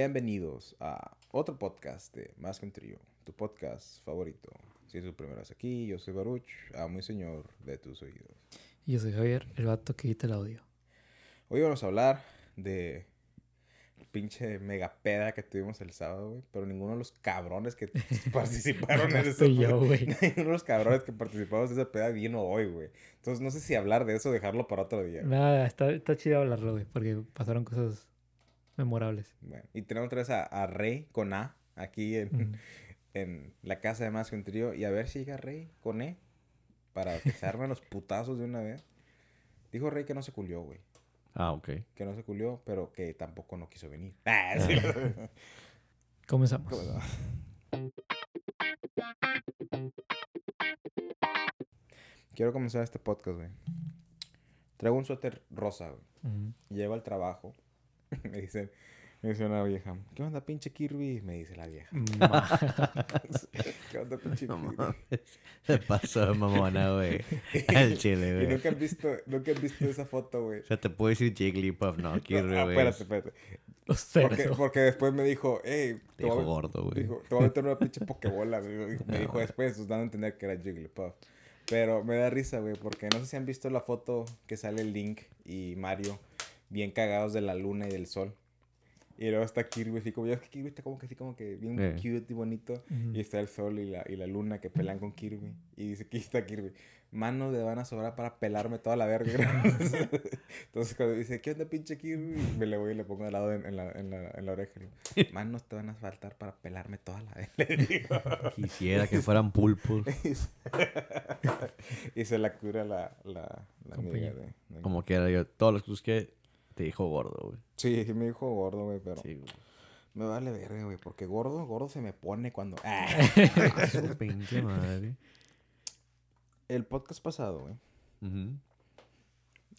Bienvenidos a otro podcast de Más que un Trío, tu podcast favorito. Si es tu primera vez aquí, yo soy Baruch, amo y señor de tus oídos. Y yo soy Javier, el vato que edita el audio. Hoy vamos a hablar de pinche mega peda que tuvimos el sábado, güey. Pero ninguno de los cabrones que participaron en esa yo, güey. Ninguno de los cabrones que participamos en esa peda vino hoy, güey. Entonces no sé si hablar de eso o dejarlo para otro día. Nada, está, está chido hablarlo, güey, porque pasaron cosas memorables. Bueno, y tenemos otra vez a, a Rey con A aquí en, en la casa de Más que un Trío. Y a ver si llega Rey con E para que se armen los putazos de una vez. Dijo Rey que no se culió, güey. Ah, ok. Que no se culió, pero que tampoco no quiso venir. Ah, sí. Comenzamos. Quiero comenzar este podcast, güey. Traigo un suéter rosa, güey. Ujú. Llego al trabajo. me dicen, me dice una vieja, ¿qué onda, pinche Kirby? Me dice la vieja. Ma- ¿Qué onda, pinche No Kirby? mames. Se pasó de mamona, güey. El chile, Y güey. nunca han visto, nunca han visto esa foto, güey. O sea, te puedo decir Jigglypuff, no, Kirby, Ah, güey. espérate, espérate. Los Porque, porque después me dijo, hey, Te dijo gordo, güey. Dijo, te voy a meter una pinche pokebola. Me dijo, me dijo después, pues, dando a entender que era Jigglypuff. Pero me da risa, güey, porque no sé si han visto la foto que sale Link y Mario bien cagados de la luna y del sol. Y luego está Kirby, así como, ya es que Kirby está como que así como que bien Eh. cute y bonito. Ujú. Y está el sol y la, y la luna que pelean con Kirby. Y dice, aquí está Kirby. Manos le van a sobrar para pelarme toda la verga. Entonces cuando dice, ¿qué onda pinche Kirby? Me le voy y le pongo al lado en, en la, en, la, en la oreja. digo, Manos te van a faltar para pelarme toda la verga. Le digo. Quisiera que fueran pulpos. Y se- la cura la, la, la amiga de, de- Como que era yo. Todos los que te dijo gordo, güey. Sí, me dijo gordo, güey, pero Sí, güey. me vale verga, güey, porque gordo, gordo se me pone cuando... Ah. Su pinche madre. El podcast pasado, güey, Ujú.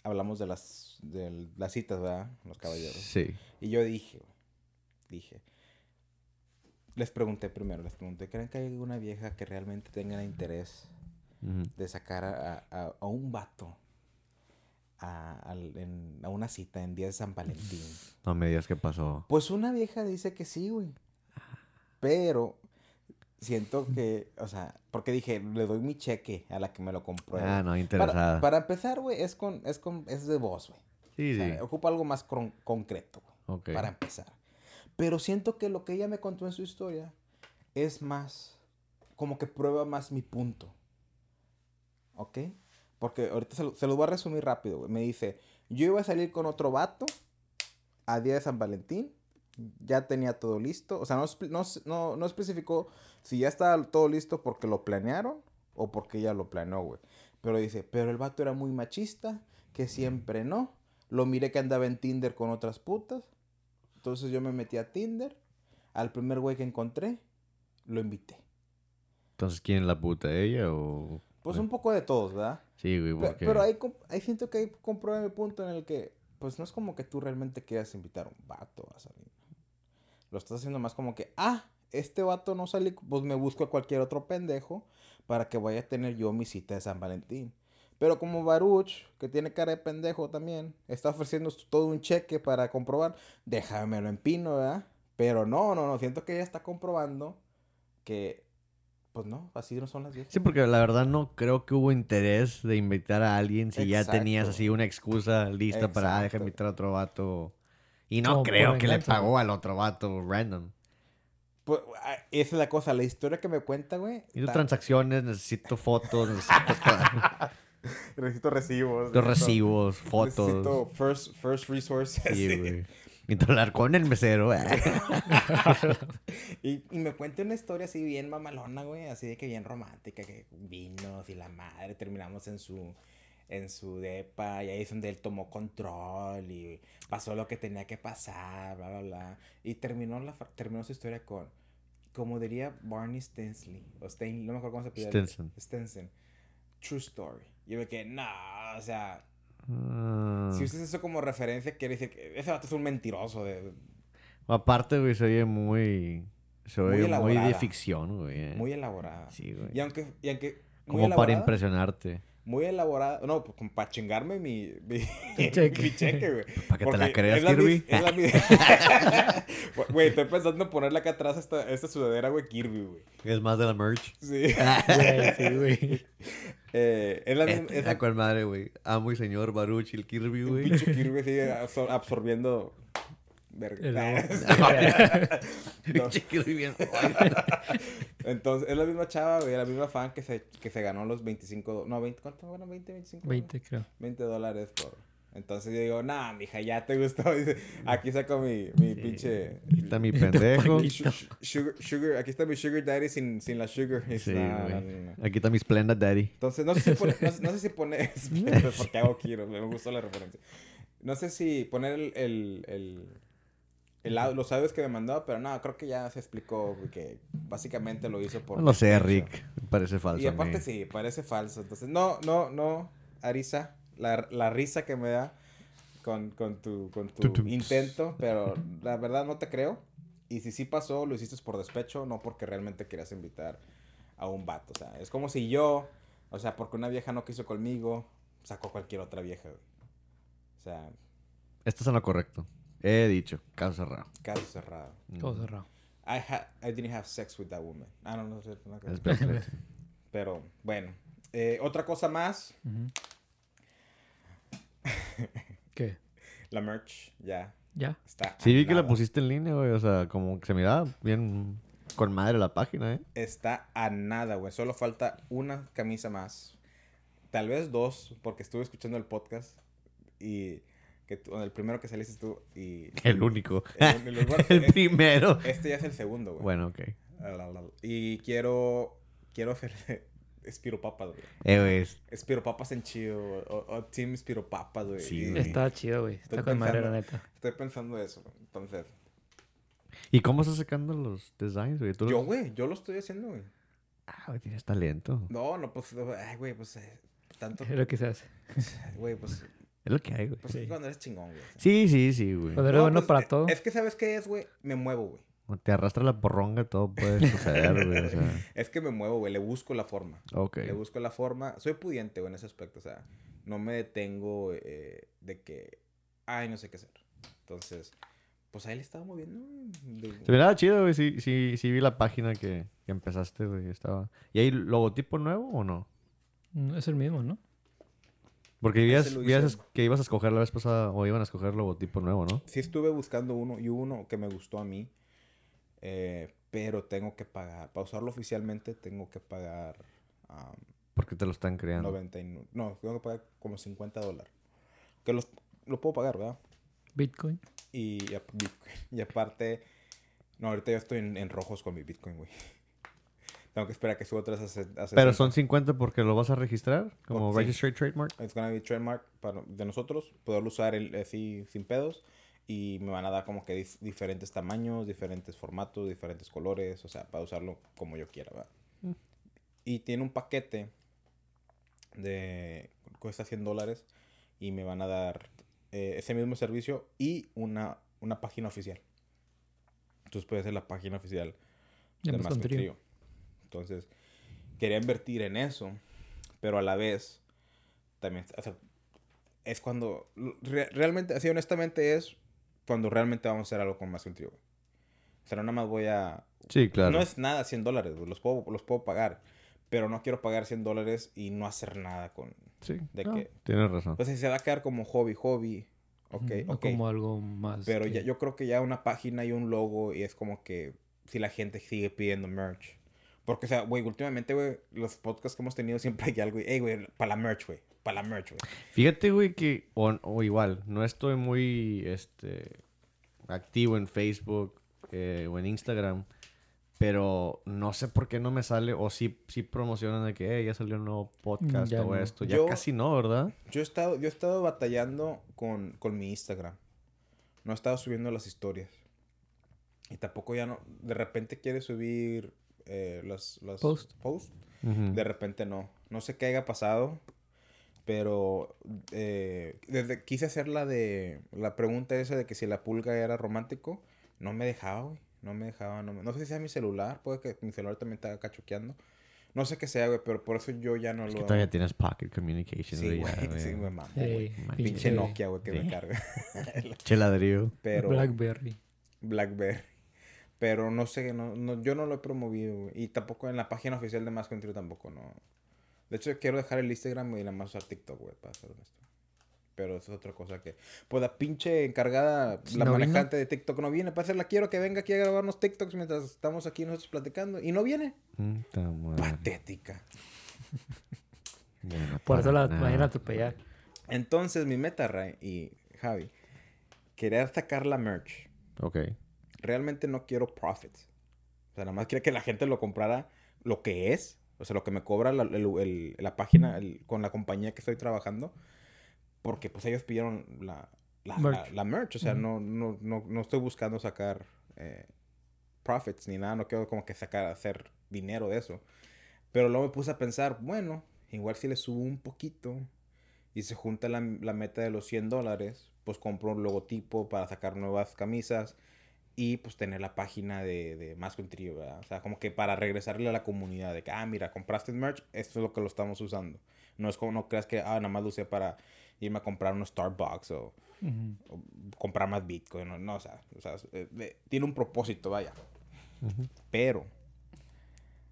hablamos de las, de las citas, ¿verdad? Los caballeros. Sí. Y yo dije, güey, dije, les pregunté primero, les pregunté, ¿creen que hay alguna vieja que realmente tenga interés Ujú. de sacar a, a- a un vato a, en- a una cita en día de San Valentín? No me digas qué pasó. Pues una vieja dice que sí, güey. Pero siento que, o sea, porque dije, le doy mi cheque a la que me lo compró. Ah, no, interesada. para empezar, güey, es con, es con, es de voz, güey. Sí, O sí. ocupa algo más cron- concreto, güey, Ok. para empezar. Pero siento que lo que ella me contó en su historia es más, como que prueba más mi punto. ¿Ok? Porque ahorita se, lo- se los voy a resumir rápido, güey. Me dice, yo iba a salir con otro vato a día de San Valentín. Ya tenía todo listo. O sea, no, no, no, no especificó si ya estaba todo listo porque lo planearon o porque ella lo planeó, güey. Pero dice, pero el vato era muy machista, que siempre no. Lo miré que andaba en Tinder con otras putas. Entonces yo me metí a Tinder. Al primer güey que encontré, lo invité. Entonces, ¿quién es la puta? ¿Ella o...? Pues un poco de todos, ¿verdad? Sí, güey, porque... Pero ahí, ahí siento que ahí comprueba mi punto en el que, pues no es como que tú realmente quieras invitar a un vato a salir. Lo estás haciendo más como que, ah, este vato no sale, pues me busco a cualquier otro pendejo para que vaya a tener yo mi cita de San Valentín. Pero como Baruch, que tiene cara de pendejo también, está ofreciendo todo un cheque para comprobar, déjame lo empino, ¿verdad? Pero no, no, no, siento que ella está comprobando que, pues no, así no son las viejas. Sí, porque la verdad no creo que hubo interés de invitar a alguien si ya tenías así una excusa lista para, ah, deja Exacto. invitar a otro vato. Y no Como creo que le pagó al otro vato random. Pues, ah, esa es la cosa, la historia que me cuenta, güey. Necesito ta- transacciones, necesito fotos, necesito, Necesito recibos. necesito necesito- recibos, fotos. Necesito first, first resources. Sí, güey. Necesito hablar con el mesero. y, y me cuenta una historia así bien mamalona, güey. Así de que bien romántica, que vinos y la madre. Terminamos en su, en su depa. Y ahí es donde él tomó control y pasó lo que tenía que pasar, bla, bla, bla. Y terminó, la, terminó su historia con, como diría Barney Stensley. O no me acuerdo cómo se pide. Stinson. Stenson. True story. Y yo me quedé, no, o sea, Ah. si usas eso como referencia, quiere decir que ese vato es un mentiroso. De, Aparte, güey, se oye muy... Se Muy oye muy, de ficción, güey. eh. muy elaborada. Sí, güey. Y aunque, y aunque Como para impresionarte. muy elaborada. No, pues, como para chingarme mi, cheque. mi cheque, güey. Para que te la creas, Kirby. mis- es la mi- Güey, estoy pensando en ponerle acá atrás esta, esta sudadera, güey, Kirby, güey. Es más de la merch. Sí. Güey, sí, güey. Eh, es la misma. Eh, Es la, a cual madre, güey. Amo y señor Baruch y el Kirby, un güey. pinche Kirby sigue absor- absorbiendo. Verga. Pinche Kirby bien. Entonces, es la misma chava, güey, la misma fan que se, que se ganó los 25, do- no, 20, ¿cuánto fueron? 20, 25. 20, creo. 20 dólares por... Entonces yo digo, nah, mija, ya te gustó. Dice, aquí saco mi, mi pinche... Aquí está mi pendejo. sugar, sugar, aquí está mi sugar daddy sin, sin la sugar. Sí, nah, no, no. Aquí está mi Splenda Daddy. Entonces, no sé si poner, no, no sé si poner, porque hago Kiro, me gustó la referencia. No sé si poner el, el, el, el los audios que me mandó, pero no, creo que ya se explicó que básicamente lo hizo por... No sé. Rick. Parece falso. Y aparte sí, parece falso. Entonces, no, no, no, Arisa, la, la risa que me da con, con tu, con tu intento, pero la verdad no te creo. Y si sí pasó, lo hiciste por despecho, no porque realmente querías invitar a un vato. O sea, es como si yo, o sea, porque una vieja no quiso conmigo, sacó cualquier otra vieja. O sea, Esto es en lo correcto. He dicho. Caso cerrado. caso cerrado. Todo Mm. cerrado. I, ha I didn't have sex with that woman. I don't know. no Clinton. Pero, bueno. Eh, otra cosa más, Ujú. ¿Qué? la merch, ya, ¿Ya? está. Sí, vi que la pusiste en línea, güey. O sea, como que se miraba bien con madre la página, ¿eh? Está a nada, güey. Solo falta una camisa más. Tal vez dos, porque estuve escuchando el podcast y que tú- el primero que saliste tú y... El único. El, el- el- el este- primero. Este ya es el segundo, güey. Bueno, ok. Y quiero... Quiero hacer espiropapas, güey. Eh, güey. es- Espiropapas en chido, güey, o, o Team Espiropapas, güey. Sí, Y güey. Está chido, güey. Está Estoy con madre, la pensando- neta. Estoy pensando eso, güey. entonces... ¿Y cómo estás sacando los designs, güey? ¿Tú los- Yo, güey, yo lo estoy haciendo, güey. Ah, güey, tienes talento. No, no, pues... Ay, güey, pues... eh, tanto... Es lo que se hace. Güey, pues... Es lo que hay, güey. Pues Sí. cuando eres chingón, güey. Sí, sí, sí, güey. Cuando eres No, bueno pues, para todo. Es que, ¿sabes qué es, güey? Me muevo, güey. Te arrastra la porronga, todo puede suceder, güey. O sea, Es que me muevo, güey. Le busco la forma. ok. Le busco la forma. Soy pudiente, güey, en ese aspecto. O sea, no me detengo eh, de que... Ay, no sé qué hacer. Entonces, pues ahí le estaba moviendo. De- Se miraba chido, güey. Sí, sí, sí vi la página que, que empezaste, güey. Estaba... ¿Y hay logotipo nuevo o no? Mm, Es el mismo, ¿no? Porque hice. es- que ibas a escoger la vez pasada o iban a escoger logotipo nuevo, ¿no? Sí estuve buscando uno y hubo uno que me gustó a mí. Eh, pero tengo que pagar. Para usarlo oficialmente tengo que pagar... am, Porque te lo están creando. 99. No, tengo que pagar como 50 dólares. Que los, lo puedo pagar, ¿verdad? Bitcoin. Y, y aparte, no, ahorita yo estoy en, en rojos con mi Bitcoin, güey. Tengo que esperar a que suba otra vez a, se- a Pero 60. son 50 porque lo vas a registrar como sí. Registered Trademark. It's gonna be trademark para, de nosotros, poderlo usar el- así sin pedos. Y me van a dar como que dif- diferentes tamaños, diferentes formatos, diferentes colores, o sea, para usarlo como yo quiera, ¿verdad? Mm. Y tiene un paquete de... cuesta 100 dólares y me van a dar eh, ese mismo servicio y una, una página oficial. Entonces puede ser la página oficial de más trío. Entonces, quería invertir en eso, pero a la vez, también, o sea, es cuando, re- realmente, así honestamente es cuando realmente vamos a hacer algo con más güey. O sea, no nada más voy a... Sí, claro. No es nada 100 dólares, güey, los puedo, los puedo pagar, pero no quiero pagar 100 dólares y no hacer nada con... Sí, de no, que- Tienes razón. O sea, si se va a quedar como hobby, hobby, ok, Ujú, no ok. como algo más. Pero que- ya, yo creo que ya una página y un logo y es como que si la gente sigue pidiendo merch. Porque, o sea, güey, últimamente, güey, los podcasts que hemos tenido siempre hay algo, hey, güey, para la merch, güey, para la merch, güey. Fíjate, güey, que, o, o igual, no estoy muy, este, activo en Facebook eh, o en Instagram, pero no sé por qué no me sale, o sí, sí promocionan de que, "Hey, ya salió un nuevo podcast Ya o no. esto. Ya Yo- casi no, ¿verdad? Yo he estado, yo he estado batallando con, con mi Instagram. No he estado subiendo las historias. Y tampoco ya no, de repente quiere subir eh, las, las Post. posts. Ujú. De repente no. No sé qué haya pasado. Pero eh, desde quise hacer la de la pregunta esa de que si la pulga era romántico. No me dejaba, güey. No me dejaba. No, me- no sé si sea mi celular. Puede que mi celular también estaba cachuqueando. No sé qué sea, güey, pero por eso yo ya no Es lo que hago. todavía tienes Pocket Communication, Sí, güey. ya, sí, güey, mamá, Pinche Nokia, güey, que me Sí. carga. Che ladrillo. Pero... Blackberry. Blackberry. Pero no sé, no, no, yo no lo he promovido, güey. Y tampoco en la página oficial de Más Country tampoco, no. De hecho, quiero dejar el Instagram y nada más usar TikTok, güey, para ser honesto. Pero eso es otra cosa que... Pues la pinche encargada, la ¿No vino? manejante de TikTok no viene. Para hacerla quiero que venga aquí a grabarnos TikToks mientras estamos aquí nosotros platicando. Y no viene. Puta madre. Patética. Bueno, Por eso la vayan a atropellar. Entonces, mi meta, Ray y Javi, querer sacar la merch. Ok. Realmente no quiero profits. O sea, nada más quiero que la gente lo comprara lo que es. O sea, lo que me cobra la, el- el- la página el- con la compañía que estoy trabajando. Porque pues ellos pidieron la, la, Merch. la- la merch. O sea, no, no, no, no estoy buscando sacar eh, profits ni nada. No quiero como que sacar, hacer dinero de eso. Pero luego me puse a pensar, bueno, igual si le subo un poquito y se junta la, la meta de los 100 dólares, pues compro un logotipo para sacar nuevas camisas y pues tener la página de, de Más Trío, ¿verdad? O sea, como que para regresarle a la comunidad de que, ah, mira, compraste el merch, esto es lo que lo estamos usando. No es como, no creas que, ah, nada más lo usé para irme a comprar un Starbucks o, Ujú. o comprar más Bitcoin. No, no, o sea, o sea, eh, de- tiene un propósito, vaya. Ujú. Pero,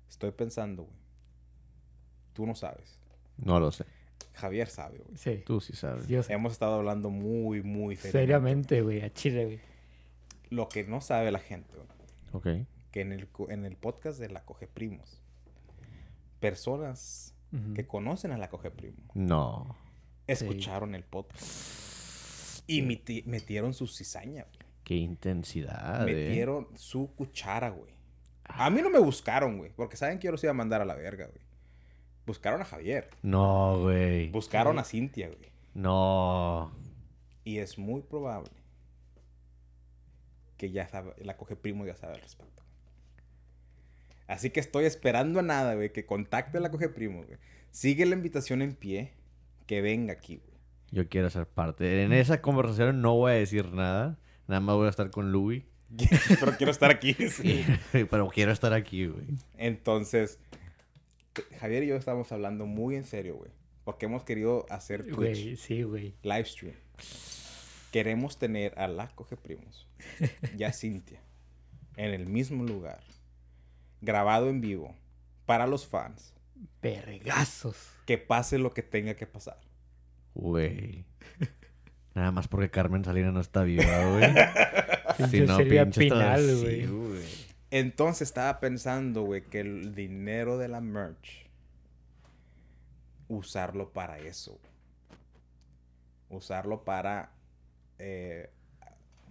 estoy pensando, güey. Tú no sabes. No lo sé. Javier sabe, güey. Sí. Tú sí sabes. Yo sé. Hemos estado hablando muy, muy Seriamente, güey. A Chile, güey. Lo que no sabe la gente, güey, Ok. que en el, co- en el podcast de La Coge Primos, personas que conocen a La Coge Primo No. escucharon el podcast y meti- metieron su cizaña, güey. Qué intensidad, eh. metieron su cuchara, güey. A mí no me buscaron, güey, porque saben que yo los iba a mandar a la verga, güey. Buscaron a Javier, No, güey. buscaron a Cintia, güey. No. Y es muy probable que ya sabe, la coge primo ya sabe al respecto. Así que estoy esperando a nada, güey, que contacte a la coge primo, güey. Sigue la invitación en pie, que venga aquí, güey. Yo quiero ser parte. En esa conversación no voy a decir nada. Nada más voy a estar con Louis. Pero quiero estar aquí. sí. Pero quiero estar aquí, güey. Entonces, Javier y yo estamos hablando muy en serio, güey. Porque hemos querido hacer Twitch, Güey, sí, güey. live stream. Queremos tener a la coge primos y a Cintia en el mismo lugar, grabado en vivo, para los fans. Vergazos. Que pase lo que tenga que pasar. Güey. Nada más porque Carmen Salinas no está viva, güey. Silvia Pinal, sí, güey. güey. Entonces estaba pensando, güey, que el dinero de la merch, usarlo para eso. Usarlo para, eh,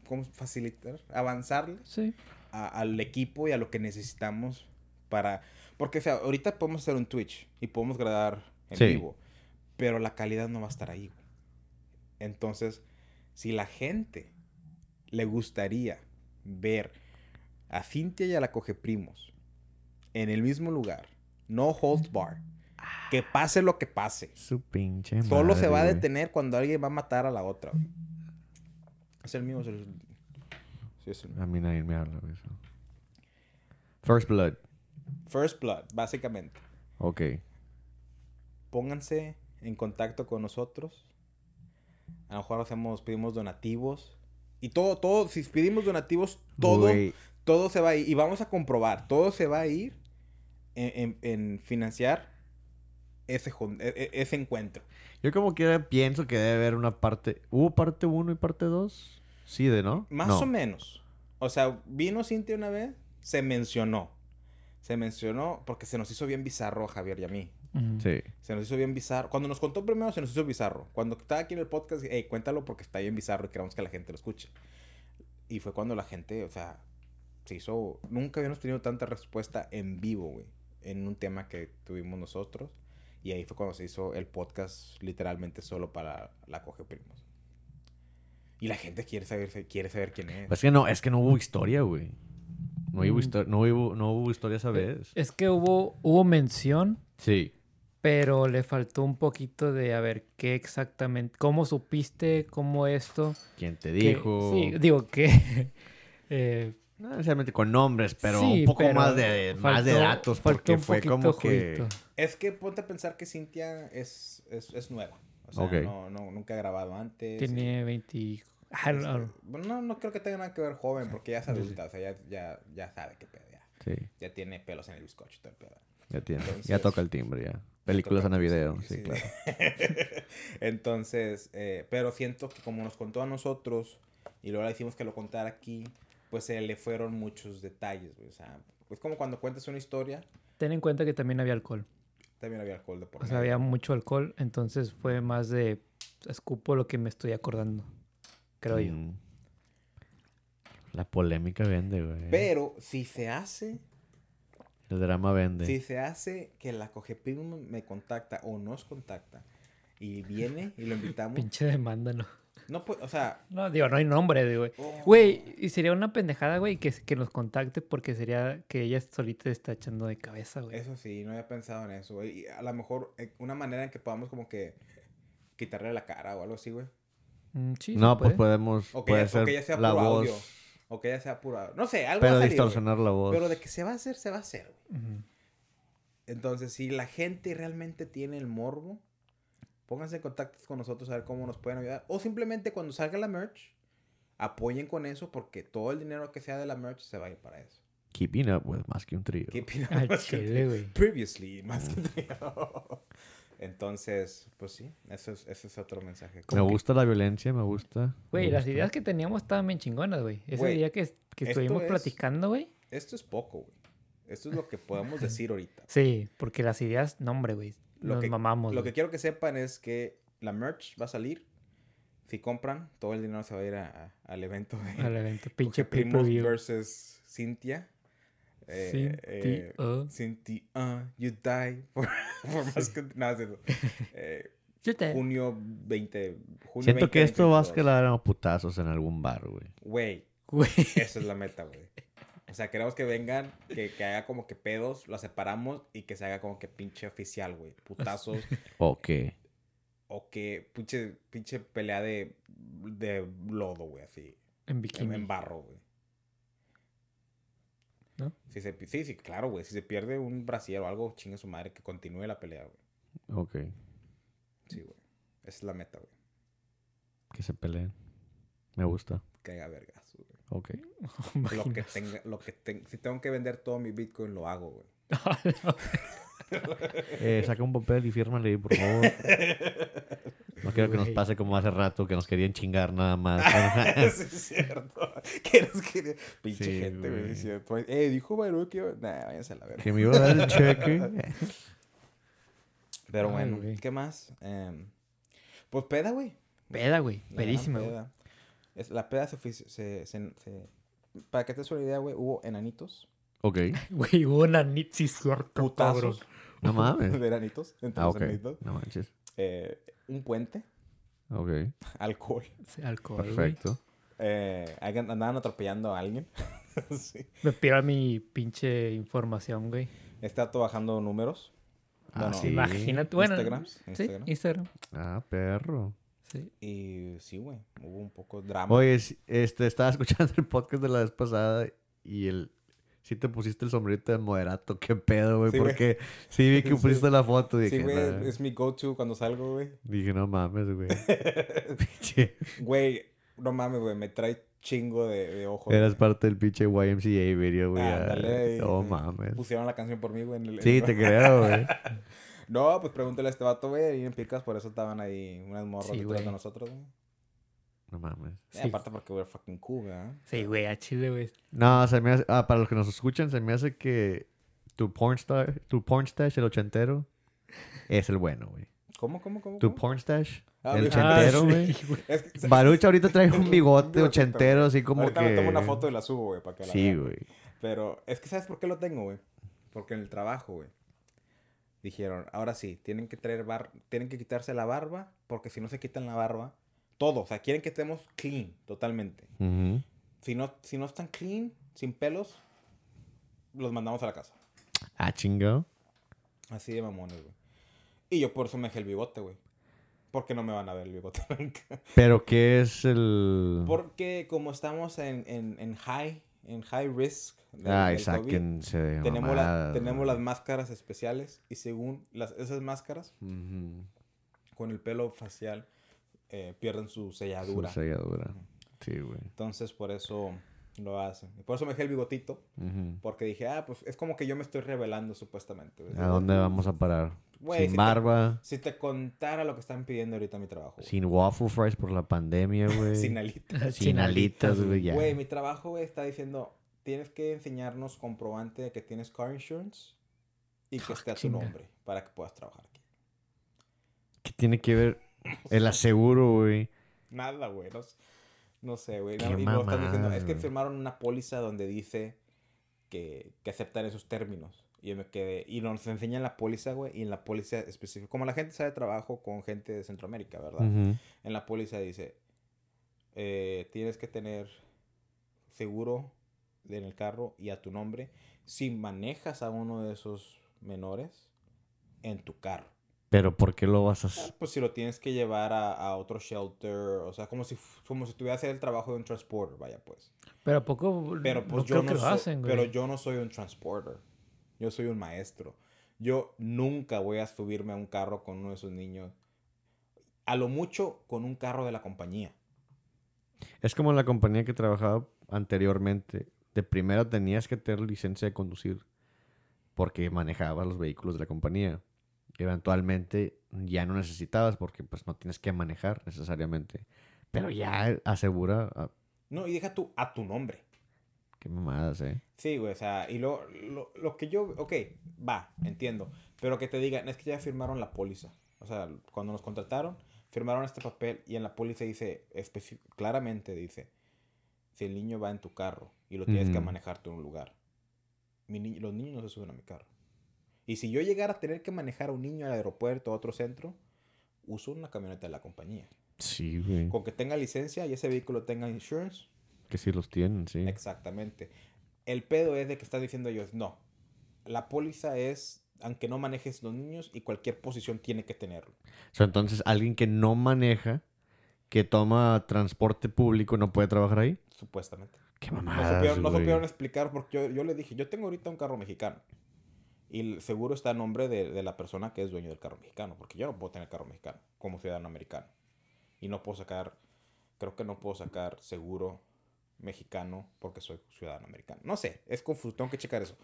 ¿cómo facilitar? Avanzarle Sí. a- al equipo y a lo que necesitamos para... Porque, o sea, ahorita podemos hacer un Twitch y podemos grabar en Sí. vivo, pero la calidad no va a estar ahí. güey. Entonces, si la gente le gustaría ver a Cintia y a la Coge Primos en el mismo lugar, no hold bar, que pase lo que pase, Su pinche solo se va a güey. detener cuando alguien va a matar a la otra. güey. Es el es el... Sí, es el mío. A mí nadie me habla de eso. First Blood. First Blood, básicamente. Ok. pónganse en contacto con nosotros. A lo mejor hacemos, pedimos donativos. Y todo, todo, si pedimos donativos, todo, todo se va a ir. Y vamos a comprobar, todo se va a ir en, en- en financiar ese, e- e- ese encuentro. Yo como quiera pienso que debe haber una parte... ¿Hubo parte 1 y parte 2? Sí, de no. Más No. o menos. O sea, vino Cintia una vez, se mencionó. Se mencionó porque se nos hizo bien bizarro a Javier y a mí. Sí. Se nos hizo bien bizarro. Cuando nos contó primero, se nos hizo bizarro. Cuando estaba aquí en el podcast, hey, cuéntalo porque está bien bizarro y queremos que la gente lo escuche. Y fue cuando la gente, o sea, se hizo. Nunca habíamos tenido tanta respuesta en vivo, güey, en un tema que tuvimos nosotros. Y ahí fue cuando se hizo el podcast literalmente solo para la Coge Primos. Y la gente quiere saber, quiere saber quién es. Es que no, es que no hubo historia, güey. No hubo, Mm. histo- no hubo, no hubo historia esa vez. Es que hubo, hubo mención, Sí. pero le faltó un poquito de a ver qué exactamente, cómo supiste, cómo esto. ¿Quién te que- dijo? sí, digo que eh, No necesariamente con nombres, pero Sí, un poco pero más de, más de datos, porque un fue como que... juguito. Es que ponte a pensar que Cintia es, es, es nueva. O sea, no, no, nunca ha grabado antes. Tiene 20... Ah, no, no. Este, no, no creo que tenga nada que ver joven, porque ya es adulta. O sea, ya, ya, ya sabe qué pedo. Ya, Sí, ya tiene pelos en el bizcocho y todo el pedo. ya tiene. Ya toca el timbre, ya. Películas en Toca- video, sí, sí, sí. claro. Entonces, eh, pero siento que como nos contó a nosotros y luego le hicimos que lo contara aquí, pues se le fueron muchos detalles, güey. O sea, es como cuando cuentas una historia, Ten en cuenta que también había alcohol. también había alcohol de por O sea, había mucho alcohol, entonces fue más de escupo lo que me estoy acordando, creo yo. Mm. La polémica vende, güey. Pero si se hace, El drama vende. si se hace que la Cogeprim me contacta o nos contacta y viene y lo invitamos, Pinche demanda, ¿no? No pues, o sea, No, digo, no hay nombre, digo, güey. oh, Güey, y sería una pendejada, güey, que, que nos contacte porque sería que ella solita se está echando de cabeza, güey. Eso sí, no había pensado en eso, güey. Y a lo mejor eh, una manera en que podamos como que quitarle la cara o algo así, güey. Mm, sí, no, pues podemos. O que puede ya- o ser que ya sea la puro voz. audio. O que ya sea pura... No sé, algo Pero va a salir, güey. distorsionar la voz. Pero de que se va a hacer, se va a hacer, güey. Entonces, si la gente realmente tiene el morbo, pónganse en contacto con nosotros a ver cómo nos pueden ayudar. O simplemente cuando salga la merch, apoyen con eso porque todo el dinero que sea de la merch se va a ir para eso. Keeping up with más que un trío. Keeping up with- chile, güey. Previously, más que trío. Entonces, pues sí, eso es, ese es otro mensaje. Me que gusta la violencia, me gusta. Güey, las ideas que teníamos estaban bien chingonas, güey. Ese Güey, día que, que estuvimos es- platicando, güey. Esto es poco, güey. Esto es lo que podemos decir ahorita. Sí, porque las ideas, no, hombre, güey. Lo Nos que- mamamos. Lo que quiero que sepan es que la merch va a salir. Si compran, todo el dinero se va a ir a- a- al evento de Al evento, pinche pay-per-view. versus Cintia. Eh, eh, Cintia. Uh, you die for, for más que nada. Eh, junio 20. Junio Siento que esto va a 2022. escalar a putazos en algún bar, güey. Güey, Güey. esa es la meta, güey. O sea, queremos que vengan, que, que haga como que pedos, lo separamos y que se haga como que pinche oficial, güey. Putazos. ¿O qué? o que pinche, pinche pelea de, de lodo, güey, así. En bikini. en barro, güey. ¿No? Si se, sí, sí, claro, güey. Si se pierde un brasier o algo, chingue su madre, que continúe la pelea, güey. Ok. Sí, güey. Esa es la meta, güey. Que se peleen. Me gusta. Que haga vergas, güey. Ok. Lo que tenga, lo que tenga. Si tengo que vender todo mi Bitcoin, lo hago, güey. Eh, saca un papel y fírmale ahí, por favor. No quiero que nos pase como hace rato que nos querían chingar nada más. Eso es cierto. Que nos quiere. Pinche Sí, gente, güey. diciendo, Eh, dijo Baru que. iba- Nah, váyanse a la verga. que me iba a dar el cheque. Pero Ay, bueno. ¿qué más? Em, pues peda, güey. Peda, güey. Pedísima, güey. Es, la peda se, se, se- se- Para que te des una idea, güey, hubo enanitos. Ok. Güey, hubo sí, cierto, cabrón. Putazos. No mames. de enanitos. Entre Ah, los ok. enanitos. No manches. Eh, un puente. Ok. Alcohol. Sí, alcohol, güey. Perfecto. Eh, alguien- andaban atropellando a alguien. sí. Me pira mi pinche información, güey. Este dato bajando números. Ah, Bueno, sí. Imagínate, bueno. Instagrams, Sí, Instagram. Instagram. Ah, perro. Sí. Y sí, güey. Hubo un poco de drama. Oye, este, estaba escuchando el podcast de la vez pasada y el... Sí te pusiste el sombrerito de moderato. ¿Qué pedo, güey? Sí. Porque sí vi que Sí. pusiste la foto y sí, dije, güey. "Nah". Es mi go-to cuando salgo, güey. dije, no mames, güey. Pinche- Güey, no mames, güey. Me trae chingo de, de ojos. Eras parte del pinche YMCA video, güey. ah, No mames. Pusieron la canción por mí, güey. Sí, el- te creo, güey. No, pues pregúntale a este vato, güey. Ahí en Picas, por eso estaban ahí unas morras Sí, detrás de nosotros, güey. No mames. Eh, Sí. aparte porque we're fucking cool, ¿verdad? Sí, güey, a Chile, güey. No, se me hace... Ah, para los que nos escuchan, se me hace que tu pornstar, tu pornstash, el ochentero, es el bueno, güey. ¿Cómo, cómo, cómo? Tu pornstash, Ah, el ochentero, Ah, güey. sí, güey. Es que- Baruch ahorita trae un bigote ochentero, así como Ahorita que... me tomo una foto y la subo, güey, para que la Sí, güey. Pero es que ¿sabes por qué lo tengo, güey? Porque en el trabajo, güey. Dijeron, ahora sí, tienen que traer bar tienen que quitarse la barba, porque si no se quitan la barba, todo, o sea, quieren que estemos clean, totalmente. Si no, si no están clean, sin pelos, los mandamos a la casa. Ah, chingo. Así de mamones, güey. Y yo por eso me dejé el bigote, güey. Porque no me van a ver el bigote nunca. Pero ¿qué es el...? Porque como estamos en, en, en high, en high risk. del COVID, de tenemos, la- las máscaras especiales y según las, esas máscaras, con el pelo facial, eh, pierden su Su selladura. selladura. Sí, güey. Entonces, por eso lo hacen. Y por eso me dejé el bigotito, porque dije, ah, pues es como que yo me estoy revelando supuestamente. ¿A dónde vamos a parar? Sin si te- barba, Si te contara lo que están pidiendo ahorita mi trabajo. sin waffle fries por la pandemia, güey. Sin alitas. Sin alitas, güey, ya. Güey, mi trabajo, güey, está diciendo, tienes que enseñarnos comprobante de que tienes car insurance y que Ah, esté a tu nombre para que puedas trabajar aquí. ¿Qué tiene que ver el aseguro, güey? Nada, güey. No, sé, güey. No, están diciendo, es que firmaron una póliza donde dice que, que aceptan esos términos. Y me quedé. Y nos enseñan la póliza, güey. Y en la póliza específica. Como la gente sabe trabajo con gente de Centroamérica, ¿verdad? Ujú. En la póliza dice: eh, tienes que tener seguro en el carro y a tu nombre si manejas a uno de esos menores en tu carro. Pero ¿por qué lo vas a hacer? Pues si lo tienes que llevar a, a otro shelter, o sea, como si, como si tuviera que hacer el trabajo de un transporter, vaya pues. Pero a poco. Pero no pues yo creo no que lo soy, hacen, güey. pero yo no soy un transporter. Yo soy un maestro. Yo nunca voy a subirme a un carro con uno de esos niños. A lo mucho con un carro de la compañía. Es como la compañía que trabajaba anteriormente. De primera tenías que tener licencia de conducir porque manejabas los vehículos de la compañía. Eventualmente ya no necesitabas porque pues no tienes que manejar necesariamente. Pero ya asegura... ah, No, y deja tú a tu nombre. Qué mamadas, ¿eh? Sí, güey, o sea, y lo, lo, lo que yo, ok, va, entiendo, pero que te digan, es que ya firmaron la póliza, o sea, cuando nos contrataron, firmaron este papel y en la póliza dice, claramente dice, si el niño va en tu carro y lo tienes que manejar tú en un lugar, mi ni- los niños no se suben a mi carro. Y si yo llegara a tener que manejar a un niño al aeropuerto o a otro centro, uso una camioneta de la compañía. Sí, güey. Con que tenga licencia y ese vehículo tenga insurance, Que sí los tienen, sí. Exactamente. El pedo es de que están diciendo ellos, no. La póliza es, aunque no manejes los niños y cualquier posición tiene que tenerlo. O sea, entonces alguien que no maneja, que toma transporte público, no puede trabajar ahí. Supuestamente. Qué No mamadas, supieron, no supieron explicar porque yo, yo le dije, yo tengo ahorita un carro mexicano. Y seguro está a nombre de, de la persona que es dueño del carro mexicano. Porque yo no puedo tener carro mexicano como ciudadano americano. Y no puedo sacar, creo que no puedo sacar seguro mexicano porque soy ciudadano americano. No sé, es confuso, tengo que checar eso.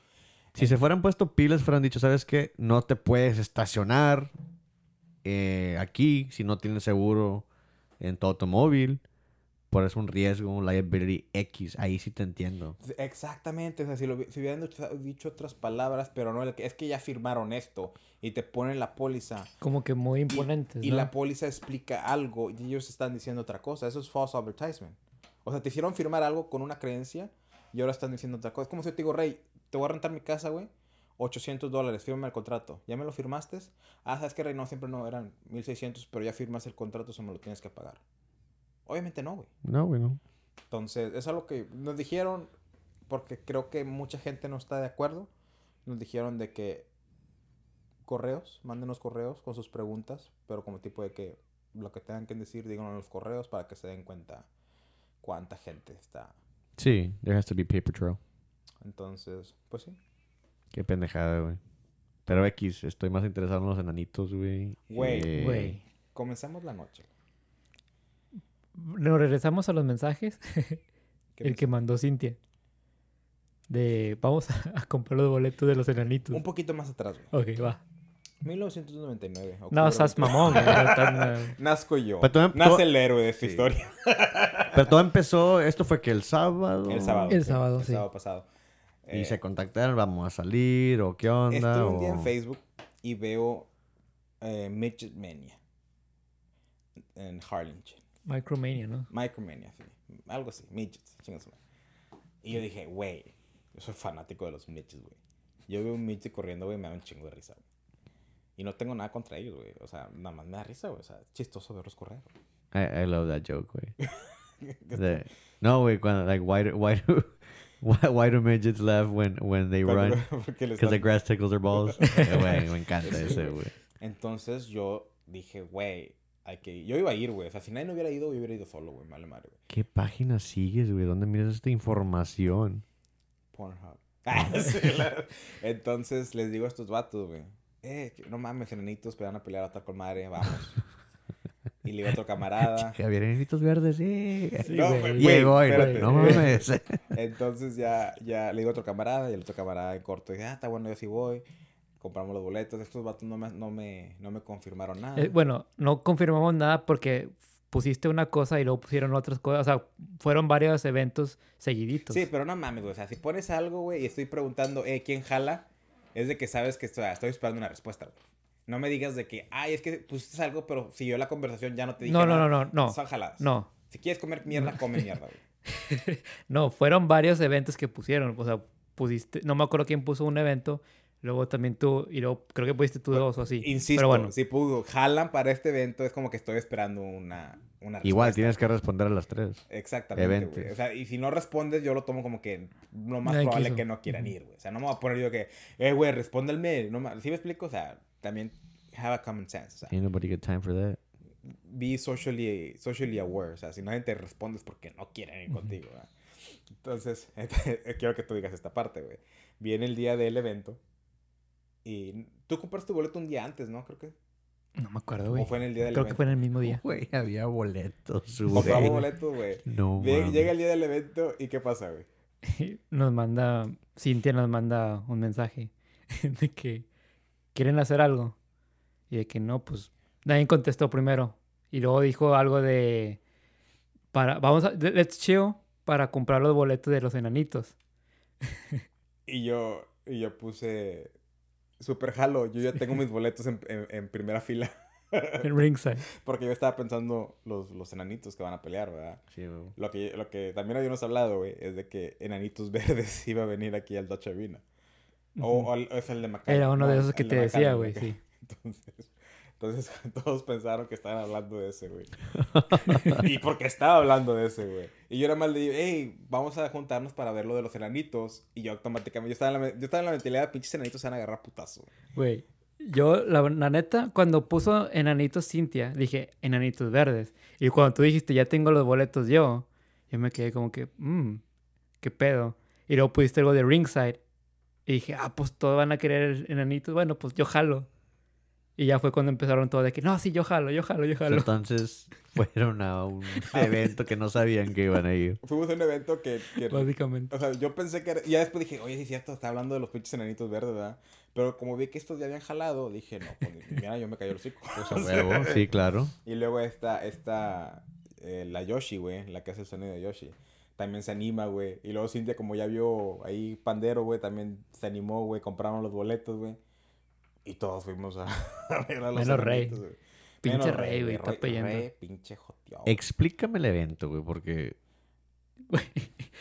Si se fueran puesto pilas, fueran dicho, ¿sabes qué? No te puedes estacionar eh, aquí si no tienes seguro en tu automóvil. Por eso un riesgo, un liability X. Ahí sí te entiendo. Exactamente, o sea, si, lo, si hubieran dicho, dicho otras palabras, pero no, es que ya firmaron esto y te ponen la póliza Como que muy y- imponentes. y, ¿no? la póliza explica algo y ellos están diciendo otra cosa. Eso es false advertisement. O sea, te hicieron firmar algo con una creencia y ahora están diciendo otra cosa. Es como si yo te digo, Rey, te voy a rentar mi casa, güey. 800 dólares, fírmame el contrato. ¿Ya me lo firmaste? Ah, sabes que Rey, no, siempre no, eran 1600, pero ya firmas el contrato, eso me lo tienes que pagar. Obviamente no, güey. No, güey, no. Entonces, es algo que nos dijeron, porque creo que mucha gente no está de acuerdo. Nos dijeron de que correos, mándenos correos con sus preguntas, pero como tipo de que lo que tengan que decir, díganlo en los correos para que se den cuenta cuánta gente está. Sí, there has to be paper trail. Entonces, pues sí. Qué pendejada, güey. Pero X, estoy más interesado en los enanitos, güey. Güey. Eh, Güey. Comencemos la noche. Nos regresamos a los mensajes. ¿Qué el dice? que mandó Cintia. De vamos a, a comprar los boletos de los enanitos. Un poquito más atrás, güey. Ok, va. 1999. No, seas 20. mamón. Nazco yo. Pero tú- Nace el héroe de esta Sí. historia. Pero todo empezó, esto fue que el sábado. El sábado. El sábado, el sí. sábado pasado. Y Eh, se contactaron, vamos a salir, o qué onda. Estoy un día en Facebook y veo eh, Midget Mania en Harlingen. Micromania, ¿no? Micromania, sí. Algo así. Midgets. Y yo dije, güey, yo soy fanático de los midgets, güey. Yo veo un midget corriendo, güey, me da un chingo de risa, güey. Y no tengo nada contra ellos, güey. O sea, nada más me da risa, güey. O sea, es chistoso verlos correr. I, I love that joke, güey. No, güey, cuando, like, why do, why do, why, why do midgets laugh when, when they run? Because the da- grass tickles their balls. Eh, Güey, me encanta ese, güey. Entonces yo dije, güey, hay que. Yo iba a ir, güey. O sea, si nadie no hubiera ido, yo hubiera ido solo, güey. Vale madre, güey. ¿Qué página sigues, güey? ¿Dónde miras esta información? Pornhub. Ah, Entonces les digo a estos vatos, güey. Eh, no mames, enanitos, pero van a pelear a otra con madre, vamos. Y le digo a otro camarada. Javier, enanitos verdes, sí. Sí, No, güey. güey, Llegó y espérate. no mames. Entonces ya, ya le digo a otro camarada y el otro camarada en corto dice, ah, está bueno, yo sí voy. Compramos los boletos. Estos vatos no me, no me, no me confirmaron nada. Eh, bueno, no confirmamos nada porque pusiste una cosa y luego pusieron otras cosas. O sea, fueron varios eventos seguiditos. Sí, pero no mames, güey. O sea, si pones algo, güey, y estoy preguntando, eh, ¿quién jala? Es de que sabes que estoy, estoy esperando una respuesta, güey. No me digas de que, ay, es que pusiste algo, pero siguió la conversación, ya no te dije no, no, nada. no, no, no. Son jaladas. No, Si quieres comer mierda, come mierda, güey. no, fueron varios eventos que pusieron. O sea, pusiste, no me acuerdo quién puso un evento, luego también tú, y luego creo que pusiste tú dos o así. Insisto, Pero bueno, si pudo, jalan para este evento, es como que estoy esperando una, una Igual respuesta. tienes que responder a las tres. Exactamente, Eventos. güey. O sea, y si no respondes, yo lo tomo como que lo más Nadie probable quiso. que no quieran ir, güey. O sea, no me voy a poner yo que, eh, güey, responde al mail. No, ma- ¿Sí me explico? O sea, también have a common sense. O sea, Ain't nobody got time for that. be socially, socially aware. O sea, si nadie te responde es porque no quieren ir contigo, ¿verdad? Entonces, quiero que tú digas esta parte, güey. Viene el día del evento y tú compraste tu boleto un día antes, ¿no? Creo que. no me acuerdo, güey. O fue en el día del Creo que evento. fue en el mismo día. Güey, había boletos, Compramos güey. boletos, güey. No, Llega, el día del evento y ¿qué pasa, güey? Nos manda, Cintia nos manda un mensaje de que quieren hacer algo. Y de que no, pues nadie contestó primero. Y luego dijo algo de, para, vamos a, let's chill para comprar los boletos de los enanitos. Y yo, y yo puse super jalo. Yo ya tengo mis boletos en, en- en primera fila. En ringside. Porque yo estaba pensando los, los enanitos que van a pelear, ¿verdad? Sí, güey. Lo que, lo que también habíamos hablado, güey, es de que Enanitos Verdes iba a venir aquí al Dutch Arena. O, es el de McAllen. Era uno de esos que te de decía, güey, sí. Entonces, entonces todos pensaron que estaban hablando de ese, güey. y porque estaba hablando de ese, güey. Y yo era más le hey, vamos a juntarnos para ver lo de los enanitos. Y yo automáticamente, yo estaba en la, yo estaba en la mentalidad, pinches enanitos se van a agarrar putazo. Güey, yo, la, la neta, cuando puso enanitos Cintia, dije enanitos verdes. Y cuando tú dijiste, ya tengo los boletos yo, yo me quedé como que, mmm, qué pedo. Y luego pusiste algo de ringside. Y dije, ah, pues todos van a querer enanitos. Bueno, pues yo jalo. Y ya fue cuando empezaron todos de que, no, sí, yo jalo, yo jalo, yo jalo. Entonces fueron a un evento que no sabían que iban a ir. Fuimos a un evento que... que Básicamente. o sea, yo pensé que era... Y ya después dije, oye, sí es cierto, está hablando de los pinches enanitos verdes, ¿verdad? Pero como vi que estos ya habían jalado, dije, no, pues mira, yo me cayó el hocico. Pues a huevo, sí, claro. Y luego está, esta, eh, la Yoshi, güey, la que hace el sonido de Yoshi. También se anima, güey. Y luego Cintia, como ya vio ahí Pandero, güey, también se animó, güey. Compraron los boletos, güey. Y todos fuimos a, a ver a los Menos Rey. güey. Pinche Menos rey, güey, está. Rey, pinche joteado. Explícame el evento, güey, porque Güey,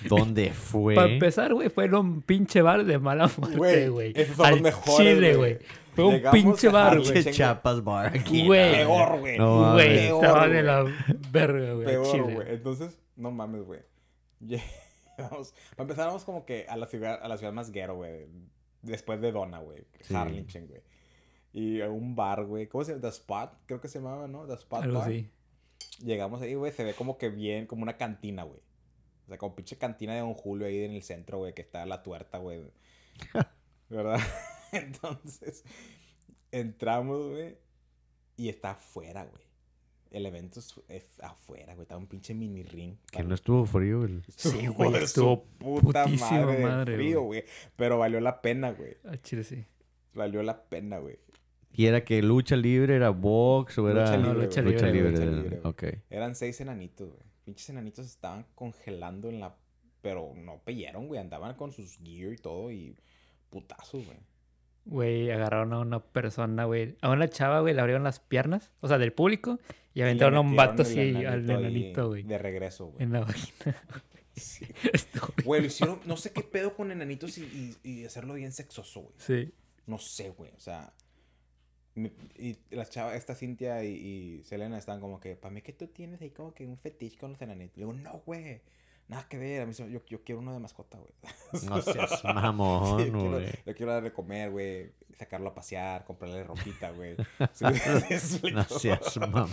¿dónde fue? Para empezar, güey, fue en un pinche bar de mala muerte, Güey, esos son los Al mejores, Chile, güey. Fue un Llegamos pinche bar, güey. Chapas Bar aquí. Güey. Peor, güey. No. Güey, güey. en la verga, güey. Peor, güey. Entonces, no mames, güey. Llegamos. Empezamos como que a la ciudad, a la ciudad más guero, güey. Después de Donna, güey. Sí. Harlingen, güey. Y a un bar, güey. ¿Cómo se llama? The Spot, creo que se llamaba, ¿no? The Spot Algo Bar. así. Llegamos ahí, güey. Se ve como que bien, como una cantina, güey. O sea, como pinche cantina de Don Julio ahí en el centro, güey. Que está la tuerta, güey. ¿Verdad? Entonces, entramos, güey. Y está afuera, güey. El evento es, afuera, güey. Está un pinche mini ring. Que no estuvo frío el... Sí, güey, estuvo puta madre, de madre, frío, güey. Pero valió la pena, güey. Al Chile sí. Valió la pena, güey. ¿Y era que lucha libre, era box o era...? Lucha No, libre, lucha libre, libre. Lucha era- libre, güey. Ok. Eran seis enanitos, güey. Pinches enanitos estaban congelando en la... Pero no pellaron, güey. Andaban con sus gear y todo y... Putazos, güey. Güey, agarraron a una persona, güey. A una chava, güey, le abrieron las piernas. O sea, del público. Y aventaron a un vato así al enanito, güey. De regreso, güey. En la vagina. Sí. Güey, lo hicieron... No sé qué pedo con enanitos y, y, y hacerlo bien sexoso, güey. Sí. No sé, güey. O sea. Y las chavas, esta Cintia y, y Selena están como que, para mí que tú tienes ahí como que un fetiche con los enanitos. Le digo, no, güey. Nada que ver. A mí yo, yo quiero uno de mascota, güey. No seas Sí, mamón, quiero, güey. yo quiero darle de comer, güey. Sacarlo a pasear, comprarle ropita, güey. Sí. No seas mamón.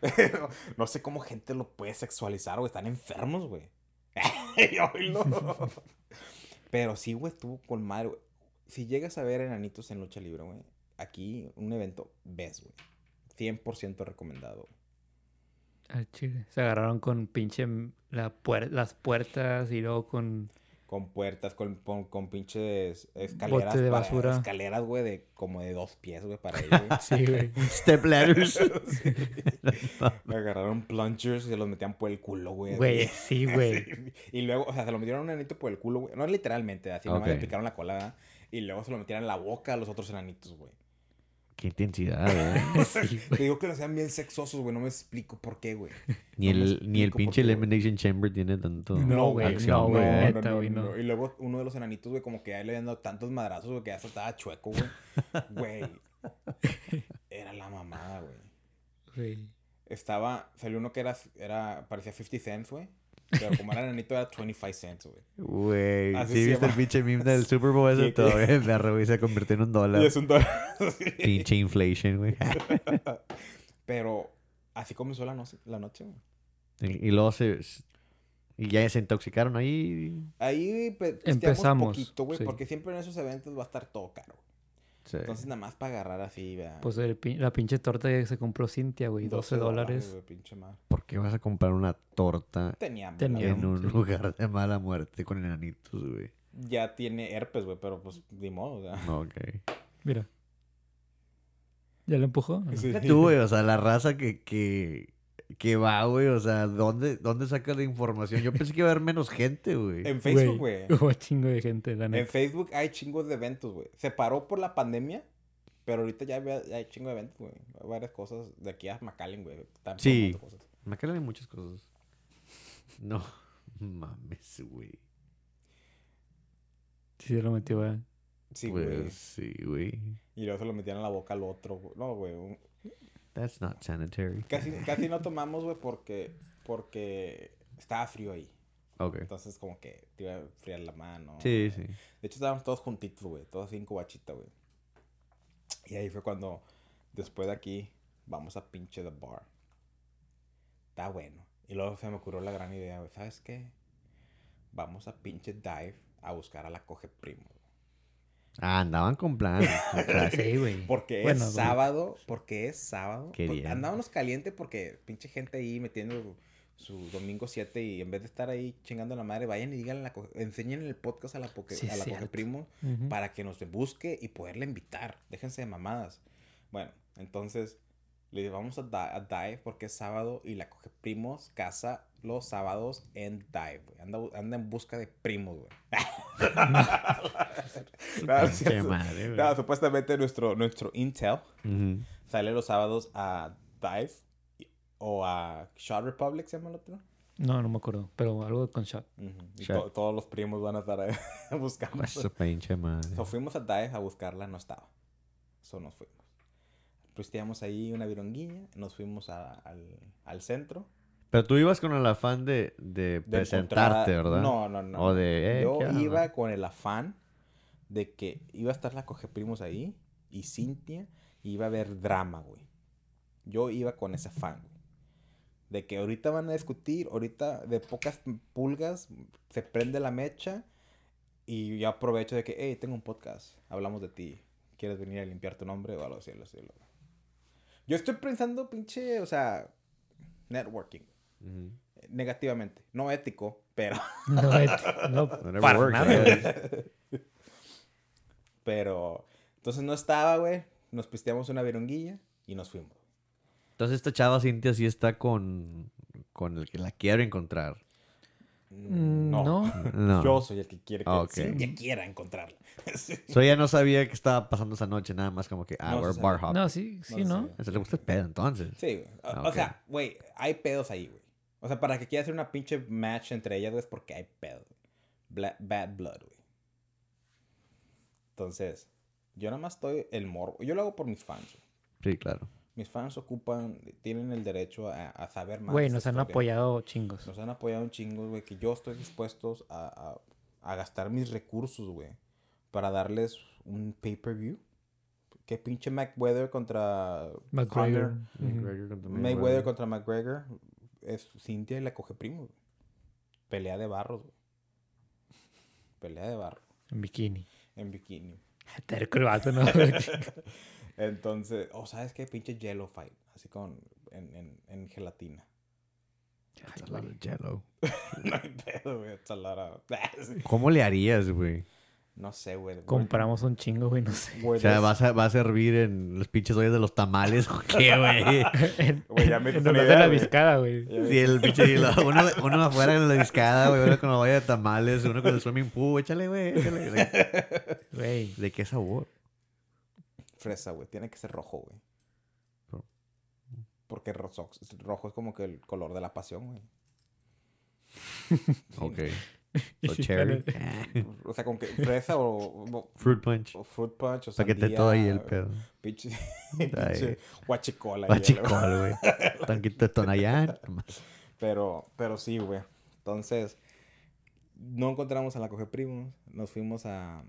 Pero no sé cómo gente lo puede sexualizar, güey. Están enfermos, güey. Pero sí, güey, estuvo con madre, güey. Si llegas a ver enanitos en lucha libre, güey, aquí un evento, ves, güey. 100% recomendado. Al chile. Se agarraron con pinche la puer- las puertas y luego con... Con puertas, con, con, con pinches escaleras. Bote de para- basura. Escaleras, güey, de como de dos pies, güey, para ellos. Sí, güey. Step ladders. Me agarraron plungers y se los metían por el culo, güey. Güey, sí, güey. Y luego, o sea, se lo metieron a un enanito por el culo, güey. No literalmente, así nomás Ok. le picaron la cola, ¿verdad? Y luego se lo metieron en la boca a los otros enanitos, güey. Qué intensidad, ¿eh? Sí, Te digo que los sean bien sexosos, güey. No me explico por qué, güey. Ni No el, ni el pinche güey. Elimination Chamber tiene tanto No, güey, acción, no, güey, güey. neta, güey, no. Y luego uno de los enanitos, güey, como que ya le habían dado tantos madrazos, güey, que ya se estaba chueco, güey. Güey. Era la mamada, güey. Güey. Estaba, salió uno que era, era parecía 50 cents, güey. Pero como era enanito, era 25 cents, güey. Güey, Así ¿sí viste el pinche meme del Super Bowl ese? Sí, Todo que- bien perro, güey, se convirtió en un dólar. Y es un dólar. Pinche inflation, güey. Pero así comenzó la, noche, la noche, güey. y, y luego se... Y ya se intoxicaron ahí. Ahí pisteamos Empezamos, poquito, güey, sí. porque siempre en esos eventos va a estar todo caro. Sí. Entonces, nada más para agarrar así, vea. Pues el la pinche torta que se compró Cintia, güey. 12 dólares. güey. ¿Por qué vas a comprar una torta Tenía en verdad. un lugar de mala muerte con enanitos, güey? Ya tiene herpes, güey, pero pues ni modo, o sea. Ok. Mira. ¿Ya lo empujó? Sí. Tú, güey, o sea, la raza que, que, que va, güey, o sea, ¿dónde, ¿dónde saca la información? Yo pensé que iba a haber menos gente, güey. En Facebook, güey. Hubo chingo de gente, la En. Facebook hay chingos de eventos, güey. Se paró por la pandemia, pero ahorita ya, ya hay chingo de eventos, güey. Hay varias cosas de aquí a McAllen, güey. Sí. cosas. Me caen muchas cosas. No, mames, güey. Sí, se lo metió, güey. Sí, güey. Pues sí, güey. Y luego se lo metían a la boca al otro, güey. No, güey. un- That's not sanitary. Casi, casi no tomamos, güey, porque, porque estaba frío ahí. Ok. Entonces, como que te iba a enfriar la mano. Sí, sí. De hecho, estábamos todos juntitos, güey. Todos así en cubachita, güey. Y ahí fue cuando, después de aquí, vamos a pinche The Bar. Está bueno. Y luego se me ocurrió la gran idea, güey. ¿Sabes qué? Vamos a pinche Dive a buscar a la coge primo. Ah, andaban con plan. Sí, güey. Porque Bueno, es sábado. Porque es sábado. Qué porque bien. Andábamos caliente porque pinche gente ahí metiendo su domingo 7 y en vez de estar ahí chingando a la madre, vayan y díganle, la enseñen el podcast a la, poke- Sí, a la coge cierto. primo para que nos busque y poderle invitar. Déjense de mamadas. Bueno, entonces le vamos a, Di- a Dive porque es sábado y la coge primos casa los sábados en Dive. güey. Anda, anda en busca de primos, güey. No, madre, güey. No, supuestamente nuestro, nuestro Intel sale los sábados a Dive y- o a Shot Republic, ¿se llama el otro? No, no me acuerdo. Pero algo con shot. Y Shot. to- todos los primos van a estar ahí buscando. Esa pinche madre. So, fuimos a Dive a buscarla, no estaba. So, nos fuimos. Pisteamos ahí una vironguilla, nos fuimos a- al, al centro. Pero tú ibas con el afán de, de de presentarte, ¿verdad? No, no, no. O de, eh, Yo ¿qué onda? iba con el afán de que iba a estar la coge primos ahí y Cintia y iba a haber drama, güey. Yo iba con ese afán, güey. De que ahorita van a discutir, ahorita de pocas pulgas se prende la mecha y yo aprovecho de que, hey, tengo un podcast, hablamos de ti. ¿Quieres venir a limpiar tu nombre o algo así? algo así, algo así? Yo estoy pensando, pinche, o sea, networking, negativamente. No ético, pero... No, et- no, Whatever para works, nada, I güey. Pero, entonces no estaba, güey. Nos pisteamos una vironguilla y nos fuimos. Entonces esta chava Cintia sí está con, con el que la quiero encontrar. Mm, No. No. Yo soy el que quiere que Ah, ok. Cintia quiera encontrarla. Sí. So ella no sabía que estaba pasando esa noche, nada más como que, ah, No, we're bar hop. No, sí, sí, No ¿no? ese le gusta el pedo entonces. Sí, güey. O, Ah, o ok. sea, güey, hay pedos ahí, güey. O sea, para que quiera hacer una pinche match entre ellas, güey, es porque hay pedos. Bla- bad blood, güey. Entonces, yo nada más estoy el morbo. Yo lo hago por mis fans, güey. Sí, claro. Mis fans ocupan, tienen el derecho a, a saber más. Güey, nos han apoyado chingos. Nos han apoyado un chingo, güey, que yo estoy dispuesto a, a- a gastar mis recursos, güey, para darles un pay-per-view. Que pinche McWeather contra McGregor. Ujú. Mayweather contra McGregor es Cintia y la coge primo, güey. Pelea de barros, güey. pelea de barro, En bikini. en bikini. Terco el vato, ¿no? Entonces, o sabes qué, pinche Yellow Fight, así con, en, en, en gelatina. That's a lot of jello. no hay pedo, güey, it's a lot of- ¿Cómo le harías, güey? No sé, güey. Compramos un chingo, güey, no sé. O sea, ¿vas a, va a servir en los pinches ollas de los tamales o qué, güey? en, Güey, ya me en una de la viscada, güey. Sí, el pinche hielo. Uno, uno afuera con la discada, güey. Uno con la valla de tamales. Uno con el swimming pool. Échale, güey. Échale. ¿De, Güey. de qué sabor? Fresa, güey. Tiene que ser rojo, güey. Pero- Porque rojo, rojo es como que el color de la pasión, güey. Ok. Sí, cherry. O sea, con que fresa o, o- Fruit punch. o fruit punch o Para que te todo ahí el pedo. Pinche, guachicola. Guachicol, güey. Tanquito de Tonayán. Pero, pero sí, güey. Entonces, no encontramos a la Coge Primos. Nos fuimos a.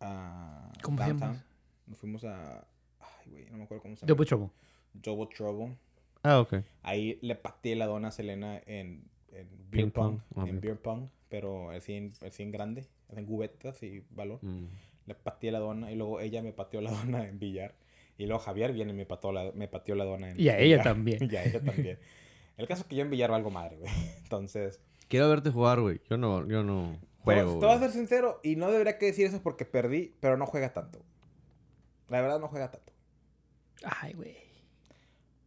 a ¿Cómo se llama? Downtown. Nos fuimos a. Ay, güey, no me acuerdo cómo se llama. Double Trouble. Double Trouble. Ah, ok. Ahí le pateé la dona a Selena en, en beer Ping pong. pong. En beer pong. Pero el 100, el 100 grande. En cubetas y balón. Mm. Le pateé la dona y luego ella me pateó la dona en billar. Y luego Javier viene y me pateó la, me pateó la dona en Y a ella billar. también. y a ella también. El caso es que yo en billar valgo madre, güey. Entonces, Quiero verte jugar, güey. Yo no, yo no te juego. voy- te voy a ser sincero y no debería que decir eso porque perdí, pero no juega tanto. La verdad no juega tanto. Ay, güey.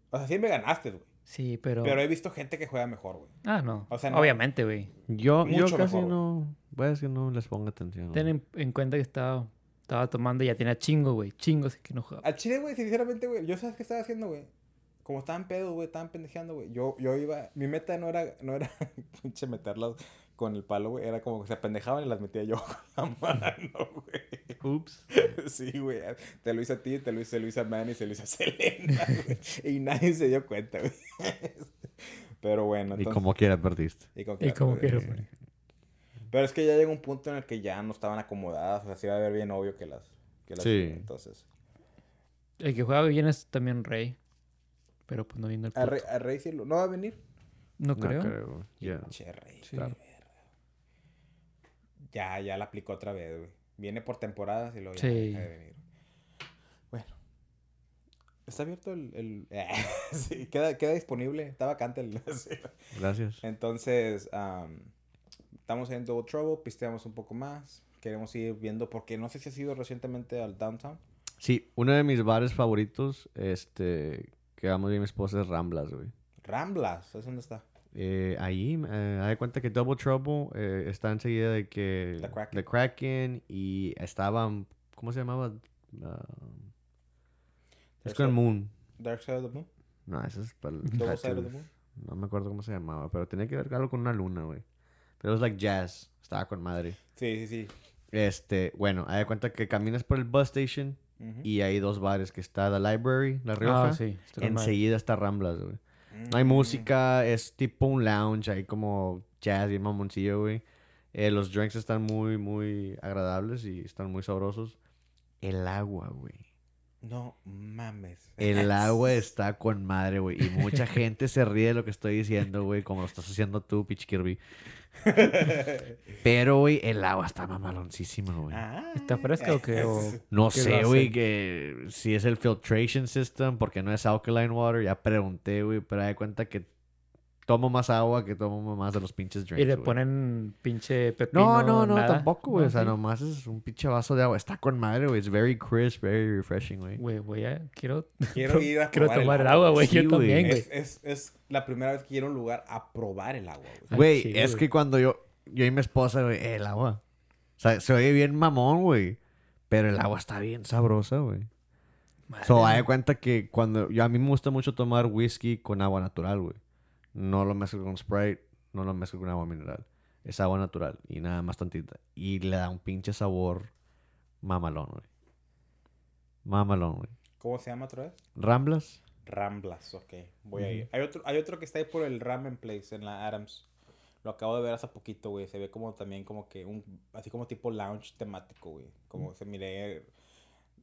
O sea, sí me ganaste, güey. Sí, pero... Pero he visto gente que juega mejor, güey. Ah, no. O sea, no. Obviamente, güey. Yo, casi mejor, no. Voy a decir no les pongo atención. Ten en, en cuenta que estaba, estaba tomando y ya tenía chingo, güey. Chingos que no jugaba. Al chile, güey, sinceramente, güey, yo sabes qué estaba haciendo, güey. Como estaban pedos, güey, estaban pendejeando, güey. Yo, yo iba, mi meta no era, no era, pinche, meterlas con el palo, güey. Era como que se pendejaban y las metía yo con la mano, güey. Ups. Sí, güey. Te lo hice a ti, te lo hice, lo hice a Manny, se lo hice a Selena, güey. Y nadie se dio cuenta, güey. Pero bueno, Y entonces... como quiera perdiste. Y como Y como quiera. Pero es que ya llegó un punto en el que ya no estaban acomodadas. O sea, se iba a ver bien obvio que las... Que las Sí. Entonces... El que juega bien es también Rey. Pero pues no vino el A puto. Rey, a Rey sí lo- ¿No va a venir? No No creo. creo. Ya. Che, Rey. Sí. Claro. Ya, ya la aplicó otra vez, güey. Viene por temporadas y luego ya Sí. deja de venir. Bueno. Está abierto el... el... sí, queda, queda disponible. Está vacante el... sí. Gracias. Entonces, am, estamos en Double Trouble, pisteamos un poco más. Queremos ir viendo, porque no sé si has ido recientemente al Downtown. Sí, uno de mis bares favoritos, este, que vamos y mi esposa es Ramblas, güey. Ramblas, ¿es dónde está? Eh, ahí, eh, haz de cuenta que Double Trouble eh, está enseguida de que... The Kraken. The Kraken y estaban... ¿Cómo se llamaba? Ah, es Dark con Side- Moon. Dark Side of the Moon. No, eso es para el Double Side of the. Moon. No me acuerdo cómo se llamaba, pero tenía que ver algo con una luna, güey. Pero es like jazz. Estaba con madre. Sí, sí, sí. Este, bueno, haz de cuenta que caminas por el bus station y hay dos bares que está The Library, La Rioja. Ah, sí. Enseguida está Ramblas, güey. No hay Mm. música, es tipo un lounge, hay como jazz y mamoncillo, güey. Eh, los drinks están muy, muy agradables y están muy sabrosos. El agua, güey. No mames. El agua está con madre, güey. Y mucha gente se ríe de lo que estoy diciendo, güey, como lo estás haciendo tú, Pitch Kirby. Pero, güey, el agua está mamaloncísima, güey. Ah, ¿Está fresca o qué? O- No ¿Qué lo sé, güey, que si es el filtration system, porque no es alkaline water. Ya pregunté, güey, pero de cuenta que tomo más agua que tomo más de los pinches drinks. Y le güey. ponen pinche pepino. No, no, no, nada. tampoco, güey. No, o sea, sí. nomás es un pinche vaso de agua. Está con madre, güey. Es very crisp, very refreshing, güey. Güey, voy a... Quiero... Quiero ir a Quiero tomar el agua, güey. Sí, Yo güey. también, güey. Es, es, es la primera vez que quiero un lugar a probar el agua, güey. Ay, Güey, sí, es güey. que cuando yo, yo y mi esposa, güey, eh, el agua. O sea, se oye bien mamón, güey. Pero el agua está bien sabrosa, güey. Madre So, de cuenta que cuando... Yo, a mí me gusta mucho tomar whisky con agua natural, güey. No lo mezclo con Sprite, no lo mezclo con agua mineral. Es agua natural y nada más tantita. Y le da un pinche sabor mamalón, güey. Mamalón, güey. ¿Cómo se llama otra vez? ¿Ramblas? Ramblas, ok. Voy a ir. Hay otro, hay otro que está ahí por el Ramen Place en la Adams. Lo acabo de ver hace poquito, güey. Se ve como también como que un... Así como tipo lounge temático, güey. Como se miré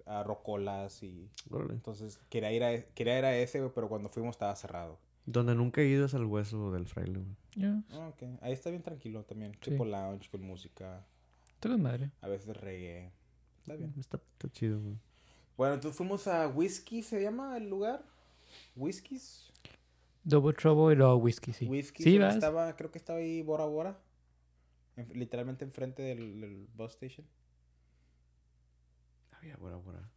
a rocolas y... Entonces quería ir a, e- quería ir a ese, güey, pero cuando fuimos estaba cerrado. Donde nunca he ido es al hueso del fraile, güey. Ya. Ah, ok. Ahí está bien tranquilo también. Sí. Tipo lounge con música. Está con madre. a veces reggae. Está bien. Está, está chido, güey. Bueno, entonces fuimos a Whiskey, ¿se llama el lugar? Whiskies. Double Trouble y luego Whisky, sí. Whiskey. Sí, vas. estaba, creo que estaba ahí Bora Bora. En- literalmente enfrente del, del bus station. Había Bora Bora.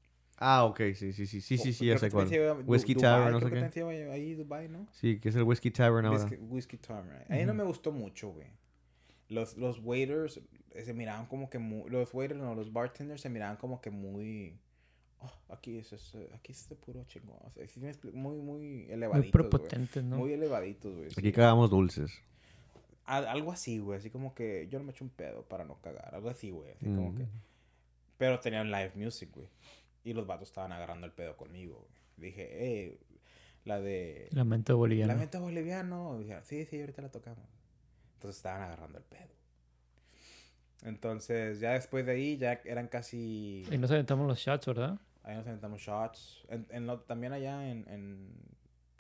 Ah, ok, sí, sí, sí, sí, sí, sí, ya sé cuál. Whiskey Tavern, no sé qué. ahí Dubai, ¿no? Sí, que es el Whiskey Tavern ahora. Whiskey, Tavern. Ahí no me gustó mucho, güey. Los, los waiters se miraban como que muy... Los waiters, no, los bartenders se miraban como que muy... "Oh, aquí es, es, aquí es de puro chingón. O sea, sí muy, muy Muy elevaditos, güey. prepotentes, ¿no? Muy elevaditos, güey. sí. Aquí cagamos dulces. Al- algo así, güey. Así como que yo no me echo un pedo para no cagar. Algo así, güey. Así como que... Pero tenían live music, güey. Y los vatos estaban agarrando el pedo conmigo. Dije, eh, la de... Lamento boliviano. Lamento boliviano. Dije, sí, sí, ahorita la tocamos. Entonces estaban agarrando el pedo. Entonces, ya después de ahí, ya eran casi... Y nos aventamos los shots, ¿verdad? Ahí nos aventamos shots. En, en lo- también allá en, en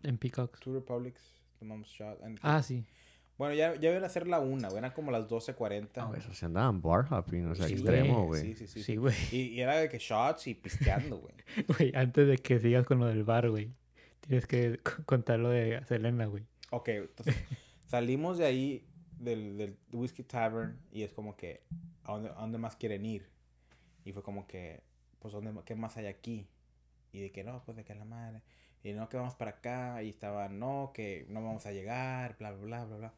En Peacocks. Two Republics tomamos shots. En- Ah, sí. Bueno, ya, ya iban a ser la una, güey. Eran como las 12.40. No, eso se andaban bar hopping, o sea, Sí, extremo, güey. güey. Sí, sí, sí. Sí, güey. Y, y era de que shots y pisteando, güey. Güey, antes de que sigas con lo del bar, güey. Tienes que contar lo de Selena, güey. Ok, entonces salimos de ahí, del, del Whiskey Tavern, y es como que, ¿a dónde, a dónde más quieren ir? Y fue como que, pues, ¿dónde, ¿qué más hay aquí? Y de que no, pues de que la madre. Y no, que vamos para acá. Y estaba, no, que no vamos a llegar, bla, bla, bla, bla, bla.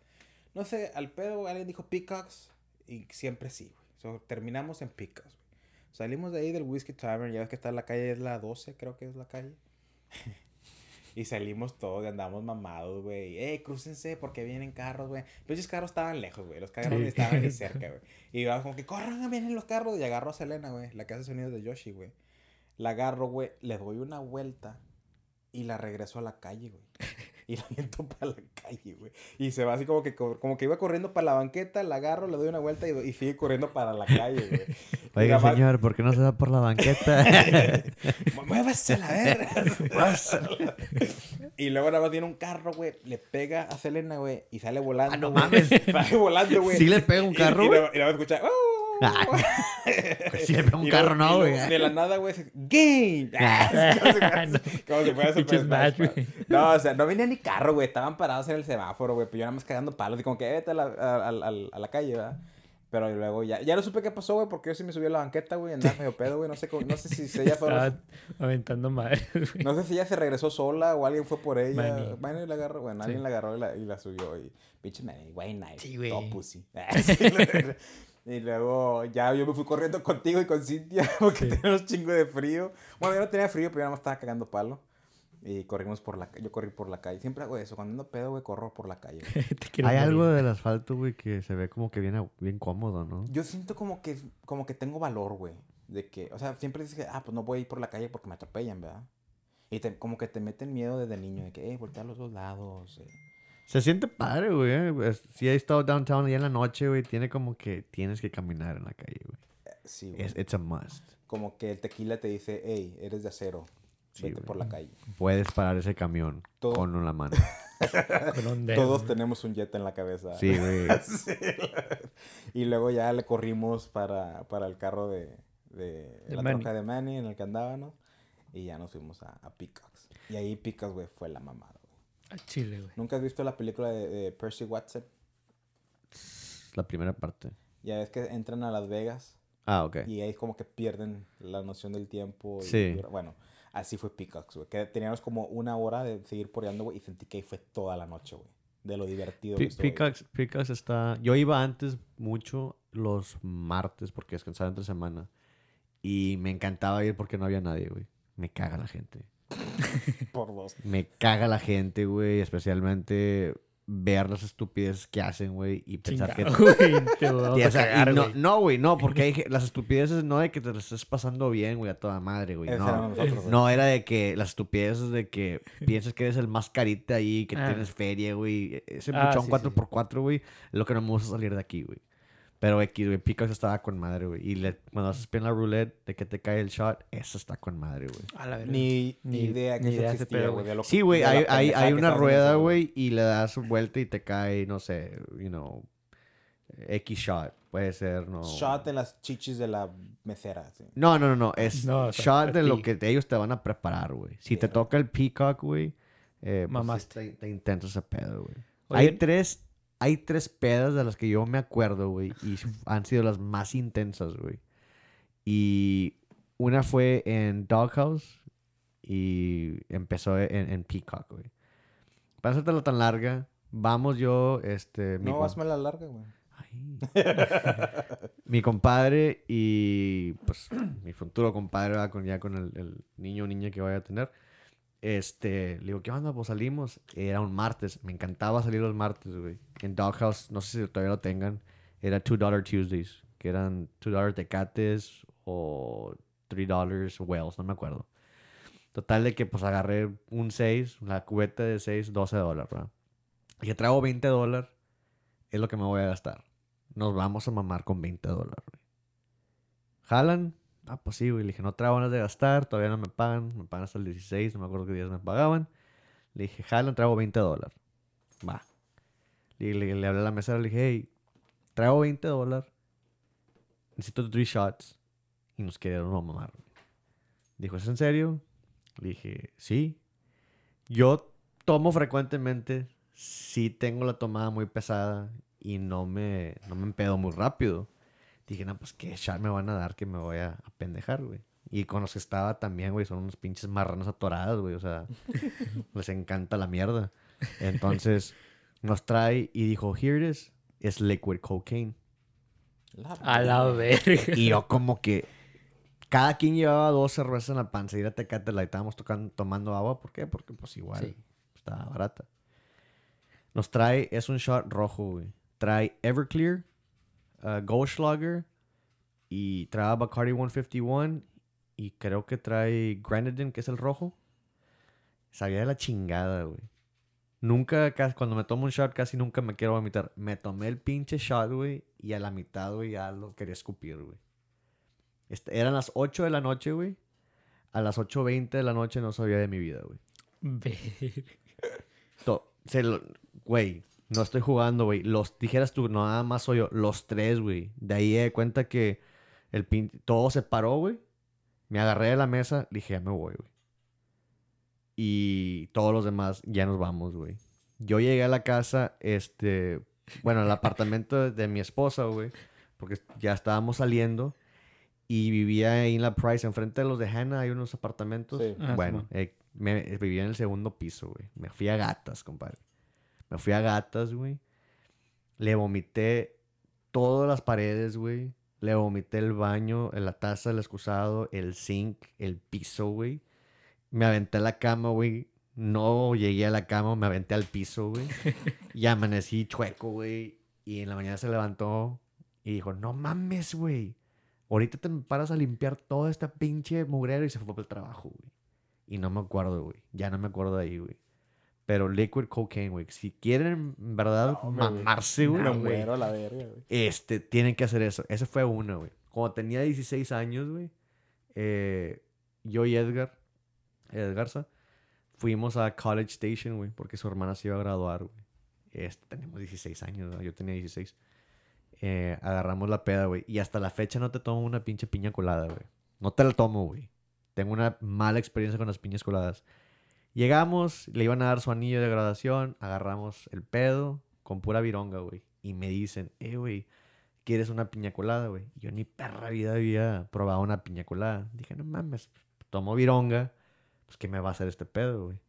No sé, al pedo alguien dijo Peacocks, y siempre sí, güey. So, terminamos en Peacocks, güey. Salimos de ahí del Whiskey Tavern, ya ves que está en la calle, es la 12, creo que es la calle. Y salimos todos y andamos mamados, güey. ¡Eh, crúcense! Porque vienen carros, güey. Los pinches carros estaban lejos, güey. Los carros Sí. estaban ni cerca, güey. Y vamos como que corran, vienen los carros. Y agarro a Selena, güey. La que hace sonidos de Yoshi, güey. La agarro, güey. Le doy una vuelta. Y la regreso a la calle, güey. Y la viento para la calle, güey. Y se va así como que, co- como que iba corriendo para la banqueta. La agarro, le doy una vuelta y, y sigue corriendo para la calle, güey. Y Oiga, nada más- señor, ¿por qué no se da por la banqueta? Muévase la verga. y luego nada más viene un carro, güey. Le pega a Selena, güey. Y sale volando. Ah, no mames. Sale volando, güey. ¿Sí le pega un Y- carro, Y, luego- y luego escucha. "Oh". Ah, Si le pega un Y carro, no, güey. De la nada, güey. se- ¡Game! No. Como si fuera Super Smash, Smash, güey. güey. No, o sea, no venía ni carro, güey. Estaban parados en el semáforo, güey. Pero yo nada más cagando palos. Y como que vete a la, a, a- a- la calle, ¿verdad? Pero luego ya, ya no supe qué pasó, güey, porque yo sí me subí a la banqueta, güey, andaba medio pedo, güey, no sé, cómo- no sé si ella fue, Estaba aventando madre, güey. no sé si ella se regresó sola o alguien fue por ella. Manny. Manny la agarró, bueno, Sí. alguien la agarró y la, y la subió. Y pinche Manny, güey, nice. Sí, güey. Todo pussy. Y luego ya yo me fui corriendo contigo y con Cintia porque Sí. teníamos chingo de frío. Bueno, yo no tenía frío, pero yo nada más estaba cagando palo. Y corrimos por la ca- yo corrí por la calle. Siempre hago eso, cuando ando pedo, güey, corro por la calle. Hay morir. algo del asfalto, güey, que se ve como que viene bien cómodo, ¿no? Yo siento como que, como que tengo valor, güey. De que, o sea, siempre dices que, ah, pues no voy a ir por la calle porque me atropellan, ¿verdad? Y te- como que te meten miedo desde niño, de que, eh, voltea a los dos lados. eh. Se siente padre, güey. eh. Si he estado downtown ya en la noche, güey, tiene como que tienes que caminar en la calle, güey. Sí, güey. Es, it's a must. Como que el tequila te dice, hey, eres de acero. Sí, Vete güey. por la calle. Puedes parar ese camión Todo- con una mano. Con un dedo, Todos güey. tenemos un jet en la cabeza. Sí, güey. Sí. y luego ya le corrimos para, para el carro de, de, De la Manny. troca de Manny en el que andábamos. Y ya nos fuimos a, a Peacocks. Y ahí Peacocks, güey, fue la mamada. A Chile, güey. ¿Nunca has visto la película de, de Percy Watson? La primera parte. Ya ves que entran a Las Vegas Ah, ok. y ahí como que pierden la noción del tiempo. y Sí. dura- Bueno, así fue Peacocks, güey. Que teníamos como una hora de seguir poreando, güey, y sentí que ahí fue toda la noche, güey. De lo divertido que Pe-. Peacocks, Peacocks está... Yo iba antes mucho los martes porque descansaba entre semana. Y me encantaba ir porque no había nadie, güey. Me caga la gente. Por dos. Me caga la gente, güey. Especialmente ver las estupideces que hacen, güey. Y pensar Chingado, que... Te a cagar, no, güey. no, güey, no, porque hay, las estupideces no de que te las estés pasando bien, güey, a toda madre, güey. No. nosotros. No, era de que las estupideces de que piensas que eres el más carita ahí, que Ah. tienes feria, güey. Ese Ah, sí, 4x4, güey, es lo que no me gusta salir de aquí, güey. Pero X, güey, Peacocks estaba con madre, güey. Y le- cuando haces bien la roulette de que te cae el shot, eso está con madre, güey. A la. Ni, ni idea que ni idea existía, güey. de Sí, güey, de hay, hay, hay una rueda, güey, y le das vuelta y te cae, no sé, you know, X shot. Puede ser, no. Shot en las chichis de la mesera. sí. No, no, no, no. Es No, shot de a lo que ellos te van a preparar, güey. Si te Sí. toca el peacock, güey. Eh, pues. Te, te intentas ese pedo, güey. Hay tres, hay tres pedas de las que yo me acuerdo, güey. Y han sido las más intensas, güey. Y una fue en Doghouse y empezó en, en Peacock, güey. Para hacértela tan larga, vamos yo, este... mi No, hazme la larga, güey. Mi compadre y pues mi futuro compadre ¿verdad? con ya con el, el niño o niña que vaya a tener. Este, le digo, ¿qué onda? Pues salimos. Era un martes. Me encantaba salir los martes, güey. En Doghouse, no sé si todavía lo tengan. Era $2 Tuesdays. Que eran $2 Tecates o $3 Wells, no me acuerdo. Total de que pues agarré un 6, la cubeta de 6, 12 dólares, ¿verdad? Y que traigo 20 dólares, es lo que me voy a gastar. Nos vamos a mamar con 20 dólares, güey. ¿Jalan? Ah, pues sí, güey. Le dije, no traigo ganas de gastar, todavía no me pagan. Me pagan hasta el 16, no me acuerdo qué días me pagaban. Le dije, jalan, traigo 20 dólares. Va. Le, hablé a la mesera, le dije, hey, traigo 20 dólares. Necesito 3 shots. Y nos quedaron a mamar. Dijo, ¿es en serio? Le dije, sí. Yo tomo frecuentemente. Sí tengo la tomada muy pesada. Y no me, no me empedo muy rápido. Dije, no, pues qué shot me van a dar que me voy a, a pendejar, güey. Y con los que estaba también, güey, son unos pinches marranos atoradas, güey. O sea, les encanta la mierda. Entonces, nos trae y dijo, here it is. Es liquid cocaine. La A la verga. Y yo como que cada quien llevaba dos cervezas en la panza y era Tecate Light. Estábamos tocando, tomando agua. ¿Por qué? Porque pues igual Sí. estaba barata. Nos trae, es un shot rojo, güey. Trae Everclear, uh, Goldschlager y trae Bacardi 151 y creo que trae Grenadine, que es el rojo. Sabía de la chingada, güey. Nunca, ca- cuando me tomo un shot, casi nunca me quiero vomitar. Me tomé el pinche shot, güey, y a la mitad, güey, ya lo quería escupir, güey. Este, eran las 8 de la noche, güey. A las 8.20 de la noche no sabía de mi vida, güey. Lo- Güey, no estoy jugando, güey. Los, dijeras tú, no, nada más soy yo. Los tres, güey. De ahí de cuenta que el pin... todo se paró, güey. Me agarré de la mesa, dije, ya me voy, güey. Y todos los demás, ya nos vamos, güey. Yo llegué a la casa, este... Bueno, al apartamento de, mi esposa, güey. Porque ya estábamos saliendo. Y vivía ahí en la Price, enfrente de los de Hannah, hay unos apartamentos. Sí. Ah, bueno, eh, me, vivía en el segundo piso, güey. Me fui a gatas, compadre. Me fui a gatas, güey. Le vomité todas las paredes, güey. Le vomité el baño, la taza del excusado, el zinc, el piso, güey. Me aventé a la cama, güey. No llegué a la cama, me aventé al piso, güey. y amanecí chueco, güey. Y en la mañana se levantó y dijo, no mames, güey. Ahorita te paras a limpiar todo este pinche mugrero y se fue para el trabajo, güey. Y no me acuerdo, güey. Ya no me acuerdo de ahí, güey. Pero liquid cocaine, güey. Si quieren, en verdad, No, güey. mamarse, güey. Me muero a la verga, güey. Este, tienen que hacer eso. Ese fue uno, güey. Cuando tenía 16 años, güey, eh, yo y Edgar, Edgarza, fuimos a College Station, güey, porque su hermana se iba a graduar, güey. Este, tenemos 16 años, ¿no? yo tenía 16. Eh, agarramos la peda, güey. Y hasta la fecha no te tomo una pinche piña colada, güey. No te la tomo, güey. Tengo una mala experiencia con las piñas coladas. Llegamos, le iban a dar su anillo de graduación, agarramos el pedo con pura vironga, güey. Y me dicen, eh, güey, ¿quieres una piña colada, güey? Yo ni perra vida había probado una piña colada. Dije, no mames, tomo vironga, pues ¿qué me va a hacer este pedo, güey?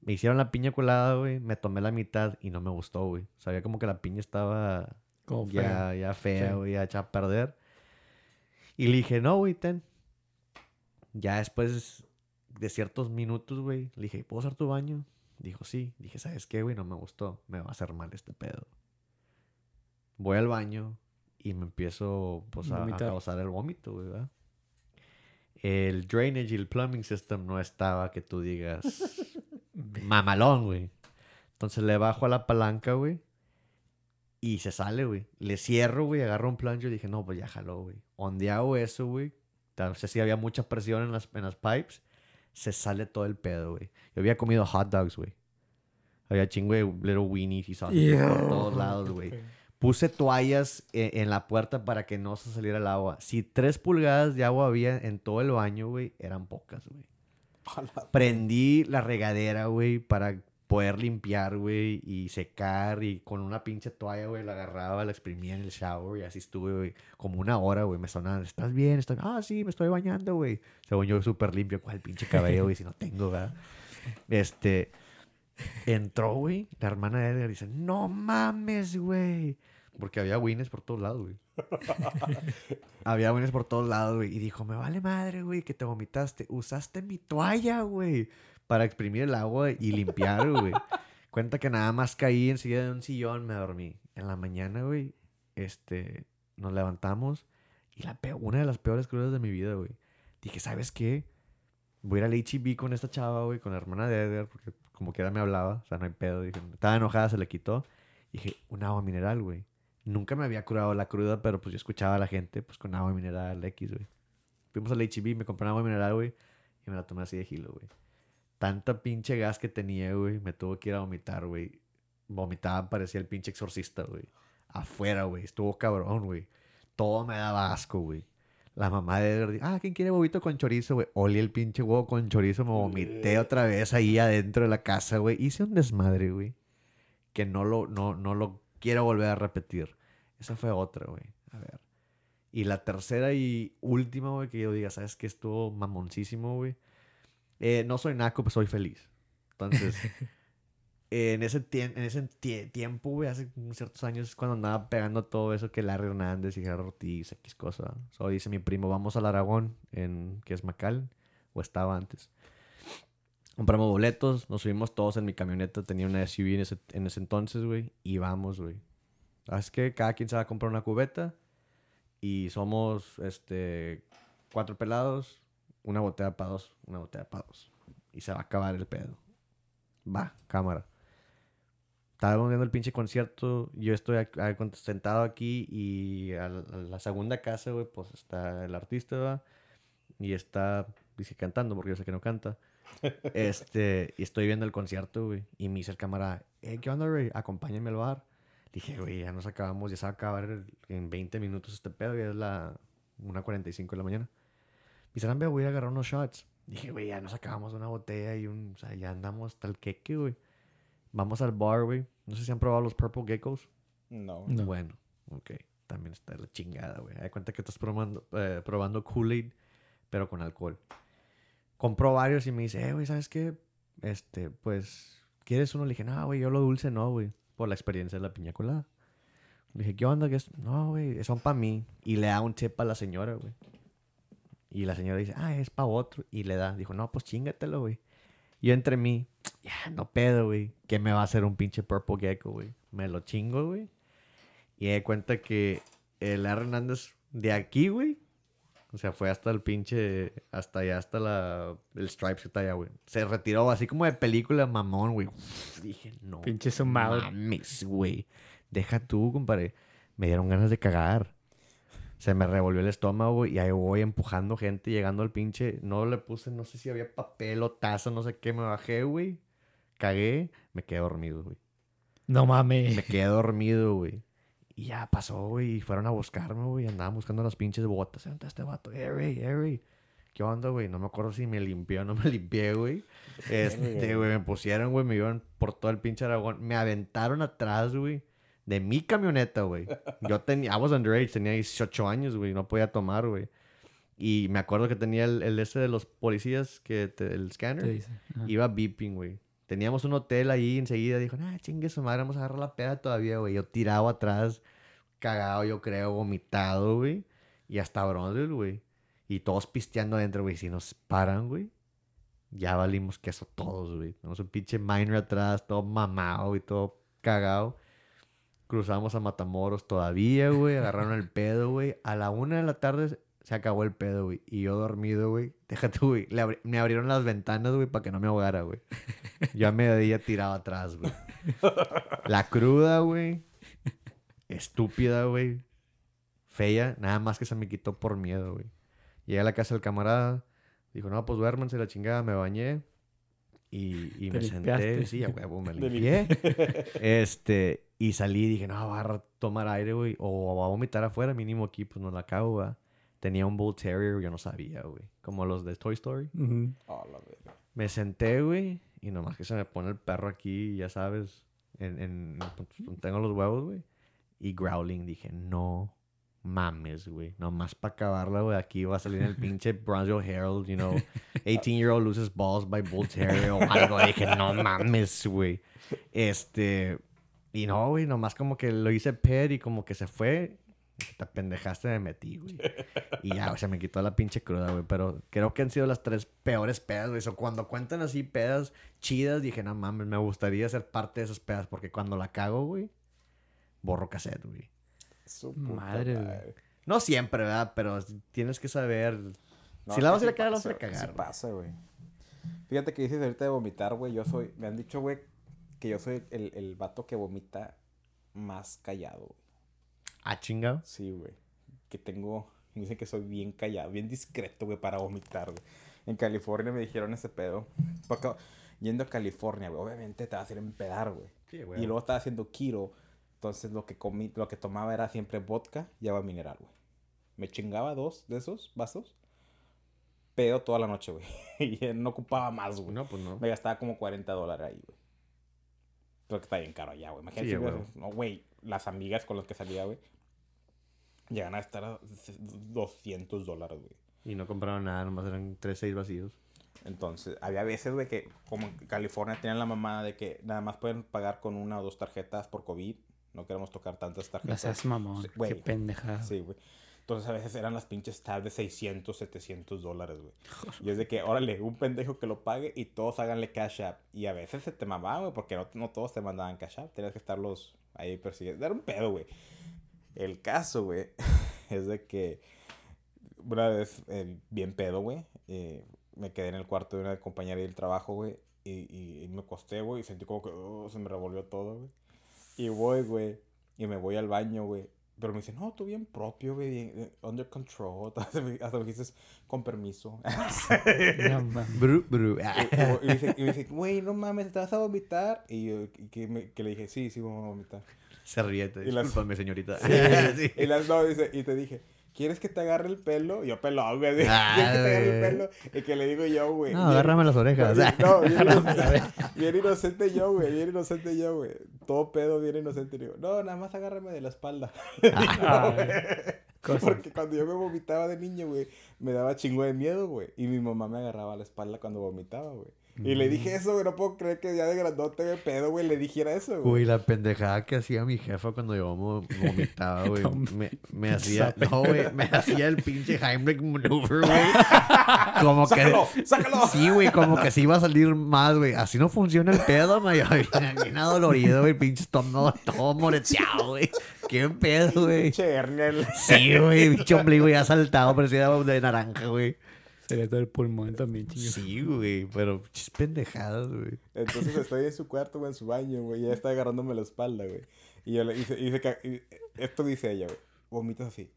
Me hicieron la piña colada, güey, me tomé la mitad y no me gustó, güey. Sabía como que la piña estaba Como fea. ya, ya fea, Sí. güey, ya hecha a perder. Y le dije, no, güey, ten. Ya después de ciertos minutos, güey, le dije, ¿puedo usar tu baño? Dijo, sí. Dije, ¿sabes qué, güey? No me gustó. Me va a hacer mal este pedo. Voy al baño y me empiezo, pues, a, a causar el vómito, güey, ¿verdad? El drainage y el plumbing system no estaba que tú digas mamalón, güey. Entonces le bajo a la palanca, güey. Y se sale, güey. Le cierro, güey. Agarro un plancho y dije, no, pues ya jaló, güey. Donde hago eso, güey. No sé si había mucha presión en las, en las pipes. Se sale todo el pedo, güey. Yo había comido hot dogs, güey. Había chingo de little weenies y sausages por todos lados, güey. Puse toallas e- en, la puerta para que no se saliera el agua. Si tres pulgadas de agua había en todo el baño, güey, eran pocas, güey. Prendí la regadera, güey, para poder limpiar, güey, y secar. Y con una pinche toalla, güey, la agarraba, la exprimía en el shower. Y así estuve, güey, como una hora, güey. Me sonaban, ¿estás bien? ¿Estás... Ah, sí, me estoy bañando, güey. Según yo, súper limpio. ¿Cuál pinche cabello, güey? Si no tengo, ¿verdad? Este... Entró, güey, la hermana de Edgar y dice, no mames, güey. Porque había wines por todos lados, güey. había wines por todos lados, güey. Y dijo, me vale madre, güey, que te vomitaste. Usaste mi toalla, güey, para exprimir el agua y limpiar, güey. Cuenta que nada más caí enseguida de un sillón, me dormí. En la mañana, güey, este, nos levantamos y la una de las peores crudas de mi vida, güey. Dije, ¿sabes qué? Voy a ir al H-E-B con esta chava, güey, con la hermana de Edgar, porque como quiera me hablaba, o sea, no hay pedo. Dije, estaba enojada, se le quitó. Dije, un agua mineral, güey. Nunca me había curado la cruda, pero pues yo escuchaba a la gente, pues con agua mineral X, güey. Fuimos al H-E-B, me compré agua mineral, güey, y me la tomé así de gilo, güey. Tanta pinche gas que tenía, güey, me tuvo que ir a vomitar, güey. Vomitaba, parecía el pinche exorcista, güey. Afuera, güey, estuvo cabrón, güey. Todo me daba asco, güey. La mamá de Edgar dijo, ah, ¿quién quiere huevito con chorizo, güey? Olí el pinche huevo con chorizo, me vomité otra vez ahí adentro de la casa, güey. Hice un desmadre, güey. Que no lo, no, no lo quiero volver a repetir. Esa fue otra, güey. A ver. Y la tercera y última, güey, que yo diga, ¿sabes qué? Estuvo mamoncísimo, güey. Eh, no soy naco, pues soy feliz. Entonces, eh, en ese, tiem- en ese tie- tiempo, güey, hace ciertos años, cuando andaba pegando todo eso que Larry Hernández y Gerardo Ortiz, X cosa. So, dice mi primo, vamos al Aragón, en, que es Macal, o estaba antes. Compramos boletos, nos subimos todos en mi camioneta, tenía una SUV en ese, en ese entonces, güey, y vamos, güey. Así que cada quien se va a comprar una cubeta y somos, este, cuatro pelados, una botella para dos, una botella para dos. Y se va a acabar el pedo. Va, cámara. Estábamos viendo el pinche concierto. Yo estoy ac- sentado aquí y a la, segunda casa, güey, pues está el artista, ¿va? Y está, dice, cantando, porque yo sé que no canta. Este, y estoy viendo el concierto, güey. Y me dice el cámara, eh, ¿qué onda, güey? Acompáñame al bar. Dije, güey, ya nos acabamos, ya se va a acabar en 20 minutos este pedo, ya es la 1.45 de la mañana. Me dice, "Rambe, voy a ir a agarrar unos shots. Dije, güey, ya nos acabamos una botella y un, o sea, ya andamos hasta el queque, güey. Vamos al bar, güey. No sé si han probado los Purple Geckos. No. No. Bueno, ok. También está la chingada, güey. Hay cuenta que estás probando, eh, probando Kool-Aid, pero con alcohol. Compró varios y me dice, eh, güey, ¿sabes qué? Este, pues, ¿quieres uno? Le dije, no, güey, yo lo dulce no, güey. Por la experiencia de la piña colada. Le dije, ¿qué onda? ¿Qué es? No, güey, son para mí. Y le da un tip a la señora, güey. Y la señora dice, ah, es para otro. Y le da. Dijo, no, pues chingatelo, güey. Yo entre mí, ya, no pedo, güey. ¿Qué me va a hacer un pinche Purple Gecko, güey? Me lo chingo, güey. Y di cuenta que el R. Hernández de aquí, güey. O sea, fue hasta el pinche. Hasta allá, hasta la. El Stripes que está allá, güey. Se retiró así como de película mamón, güey. Dije, no. Pinche sumado. Mames, güey. Deja tú, compadre. Me dieron ganas de cagar. Se me revolvió el estómago güey, y ahí voy empujando gente llegando al pinche. No le puse, no sé si había papel o taza, no sé qué. Me bajé, güey. Cagué. Me quedé dormido, güey. No mames. Me quedé dormido, güey. Y ya pasó, güey. Y fueron a buscarme, güey. Andaban buscando las pinches botas. ¿Dónde está este vato? Harry, Harry. ¿Qué onda, güey? No me acuerdo si me limpié o no me limpié, güey. Este, güey, me pusieron, güey. Me iban por todo el pinche Aragón. Me aventaron atrás, güey. De mi camioneta, güey. Yo tenía... I was underage. Tenía 18 años, güey. No podía tomar, güey. Y me acuerdo que tenía el, el ese de los policías, que te- el scanner. Iba beeping, güey. Teníamos un hotel ahí enseguida. Dijo, ah, chingue su madre, vamos a agarrar la peda todavía, güey. Yo tirado atrás, cagado, yo creo, vomitado, güey. Y hasta bronce, güey. Y todos pisteando adentro, güey. Si nos paran, güey, ya valimos queso todos, güey. Tenemos un pinche minor atrás, todo mamado y todo cagado. Cruzamos a Matamoros todavía, güey. Agarraron el pedo, güey. A la una de la tarde se acabó el pedo, güey. Y yo dormido, güey. Déjate, güey. Me abrieron las ventanas, güey, para que no me ahogara, güey. Yo a mediodía tirado atrás, güey. La cruda, güey. Estúpida, güey. Fea. Nada más que se me quitó por miedo, güey. Llegué a la casa del camarada. Dijo, no, pues duérmanse la chingada. Me bañé. Y, me senté, sí, a huevo, me Me limpié. este, y salí y dije, no, voy a tomar aire, güey. O voy a vomitar afuera, mínimo aquí, pues no la cago, güey. Tenía un Bull Terrier, yo no sabía, güey. Como los de Toy Story. Ujú. Oh, la verga. Me senté, güey, y nomás que se me pone el perro aquí, ya sabes, en, en, donde tengo los huevos, güey. Y growling, dije, no mames, güey. Nomás para acabarla, güey, aquí va a salir el pinche Bronzeville Herald, you know, 18-year-old loses balls by Bull Terrier o algo. Dije, no mames, güey. Este, y no, güey, nomás como que lo hice pet y como que se fue. Te pendejaste, me metí, güey. Y ya, o sea, me quitó la pinche cruda, güey. Pero creo que han sido las tres peores pedas, güey. O cuando cuentan así pedas chidas, dije, no mames, me gustaría ser parte de esas pedas. Porque cuando la cago, güey, borro cassette, güey. Su puta Madre, güey. No siempre, ¿verdad? Pero tienes que saber. No, si la vas a ir a cagar, la vas a ir a güey, cagar. Sí pasa, güey. Fíjate que dices ahorita de vomitar, güey. Yo soy... Me han dicho, güey, que yo soy el, el vato que vomita más callado, güey. Ah, chingado. Sí, güey. Que tengo... Me dicen que soy bien callado, bien discreto, güey, para vomitar, güey. En California me dijeron ese pedo. Porque yendo a California, güey, obviamente te vas a ir a empedar, güey. Sí, Y luego estaba haciendo keto. Entonces lo que comí, lo que tomaba era siempre vodka y agua mineral, güey. Me chingaba dos de esos vasos. Pedo toda la noche, güey. y no ocupaba más, güey. No, pues no. Me gastaba como 40 dólares ahí, güey. Creo que está bien caro allá, güey. Imagínate. Sí, güey, no, güey. Las amigas con las que salía, güey. Llegan a estar a 200 dólares, güey. Y no compraron nada, nomás eran 3, 6 vacíos. Entonces, había veces, güey, que como en California tenían la mamada de que nada más pueden pagar con una o dos tarjetas por COVID. No queremos tocar tantas tarjetas. seas mamón. Sí, Qué pendejada. Sí, güey. Entonces a veces eran las pinches tabs de 600, 700 dólares, güey. Y es de que, órale, un pendejo que lo pague y todos háganle cash app. Y a veces se te mamaban, güey, porque no, no todos te mandaban cash app. Tenías que estarlos ahí persiguiendo. Era un pedo, güey. El caso, güey, es de que una vez, eh, bien pedo, güey, eh, me quedé en el cuarto de una compañera del trabajo, güey, y, y- y me acosté, güey, y sentí como que oh, se me revolvió todo, güey. Y voy, güey, y me voy al baño, güey. Pero me dice, no, tú bien propio, güey, bien, eh, under control. Hasta me, hasta me dices, con permiso. No. Bru, bru. y, y- me dice, y me dice, güey, no mames, ¿te vas a vomitar? Y yo, que, me- que le dije, sí, sí, voy a vomitar. Se ríe, te Y las- discúlpame, señorita. Sí. Y las no, dice, y te dije, ¿quieres que te agarre el pelo? Yo pelón, güey. ¿Quieres Ah, que te agarre el güey. pelo? Y que le digo yo, güey. No, agárrame las orejas. No, bien, inocente, bien inocente yo, güey. Bien inocente yo, güey. Todo pedo, bien inocente. Y digo, no, nada más agárrame de la espalda. Ah. Porque cuando yo me vomitaba de niño, güey, me daba chingo de miedo, güey. Y mi mamá me agarraba la espalda cuando vomitaba, güey. Y le dije eso, güey. No puedo creer que ya de grandote de pedo, güey, le dijera eso, güey. Uy, la pendejada que hacía mi jefa cuando yo vomitaba, güey. Me, me hacía... No, güey. Me hacía el pinche Heimlich maneuver, güey. Como que... ¡Sácalo! ¡Sácalo! Sí, güey, como que sí iba a salir más, güey. Así no funciona el pedo, me bien, bien adolorido, güey. Pinche estómago todo moreteado, güey. Qué pedo, güey. Pinche Sí, güey, pinche ombligo ya saltado, parecía de naranja, güey. Sería todo el pulmón también, chingo. Sí, güey, pero pinches pendejadas, güey. Entonces estoy en su cuarto, güey, en su baño, güey. Y ella está agarrándome la espalda, güey. Y yo le hice, hice y- esto dice ella, güey. Vomitas así.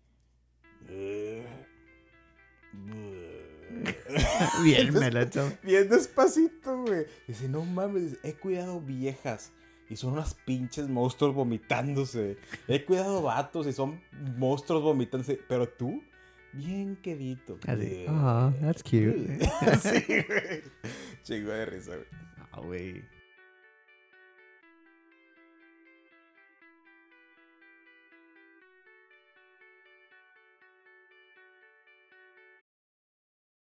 Bien, me la echó. Bien despacito, güey. Dice, no mames, he cuidado viejas. Y son unas pinches monstruos vomitándose. He cuidado vatos y son monstruos vomitándose. Pero tú, bien quedito. Así, ah, that's cute. sí, güey. Chingo de risa, güey. No, güey.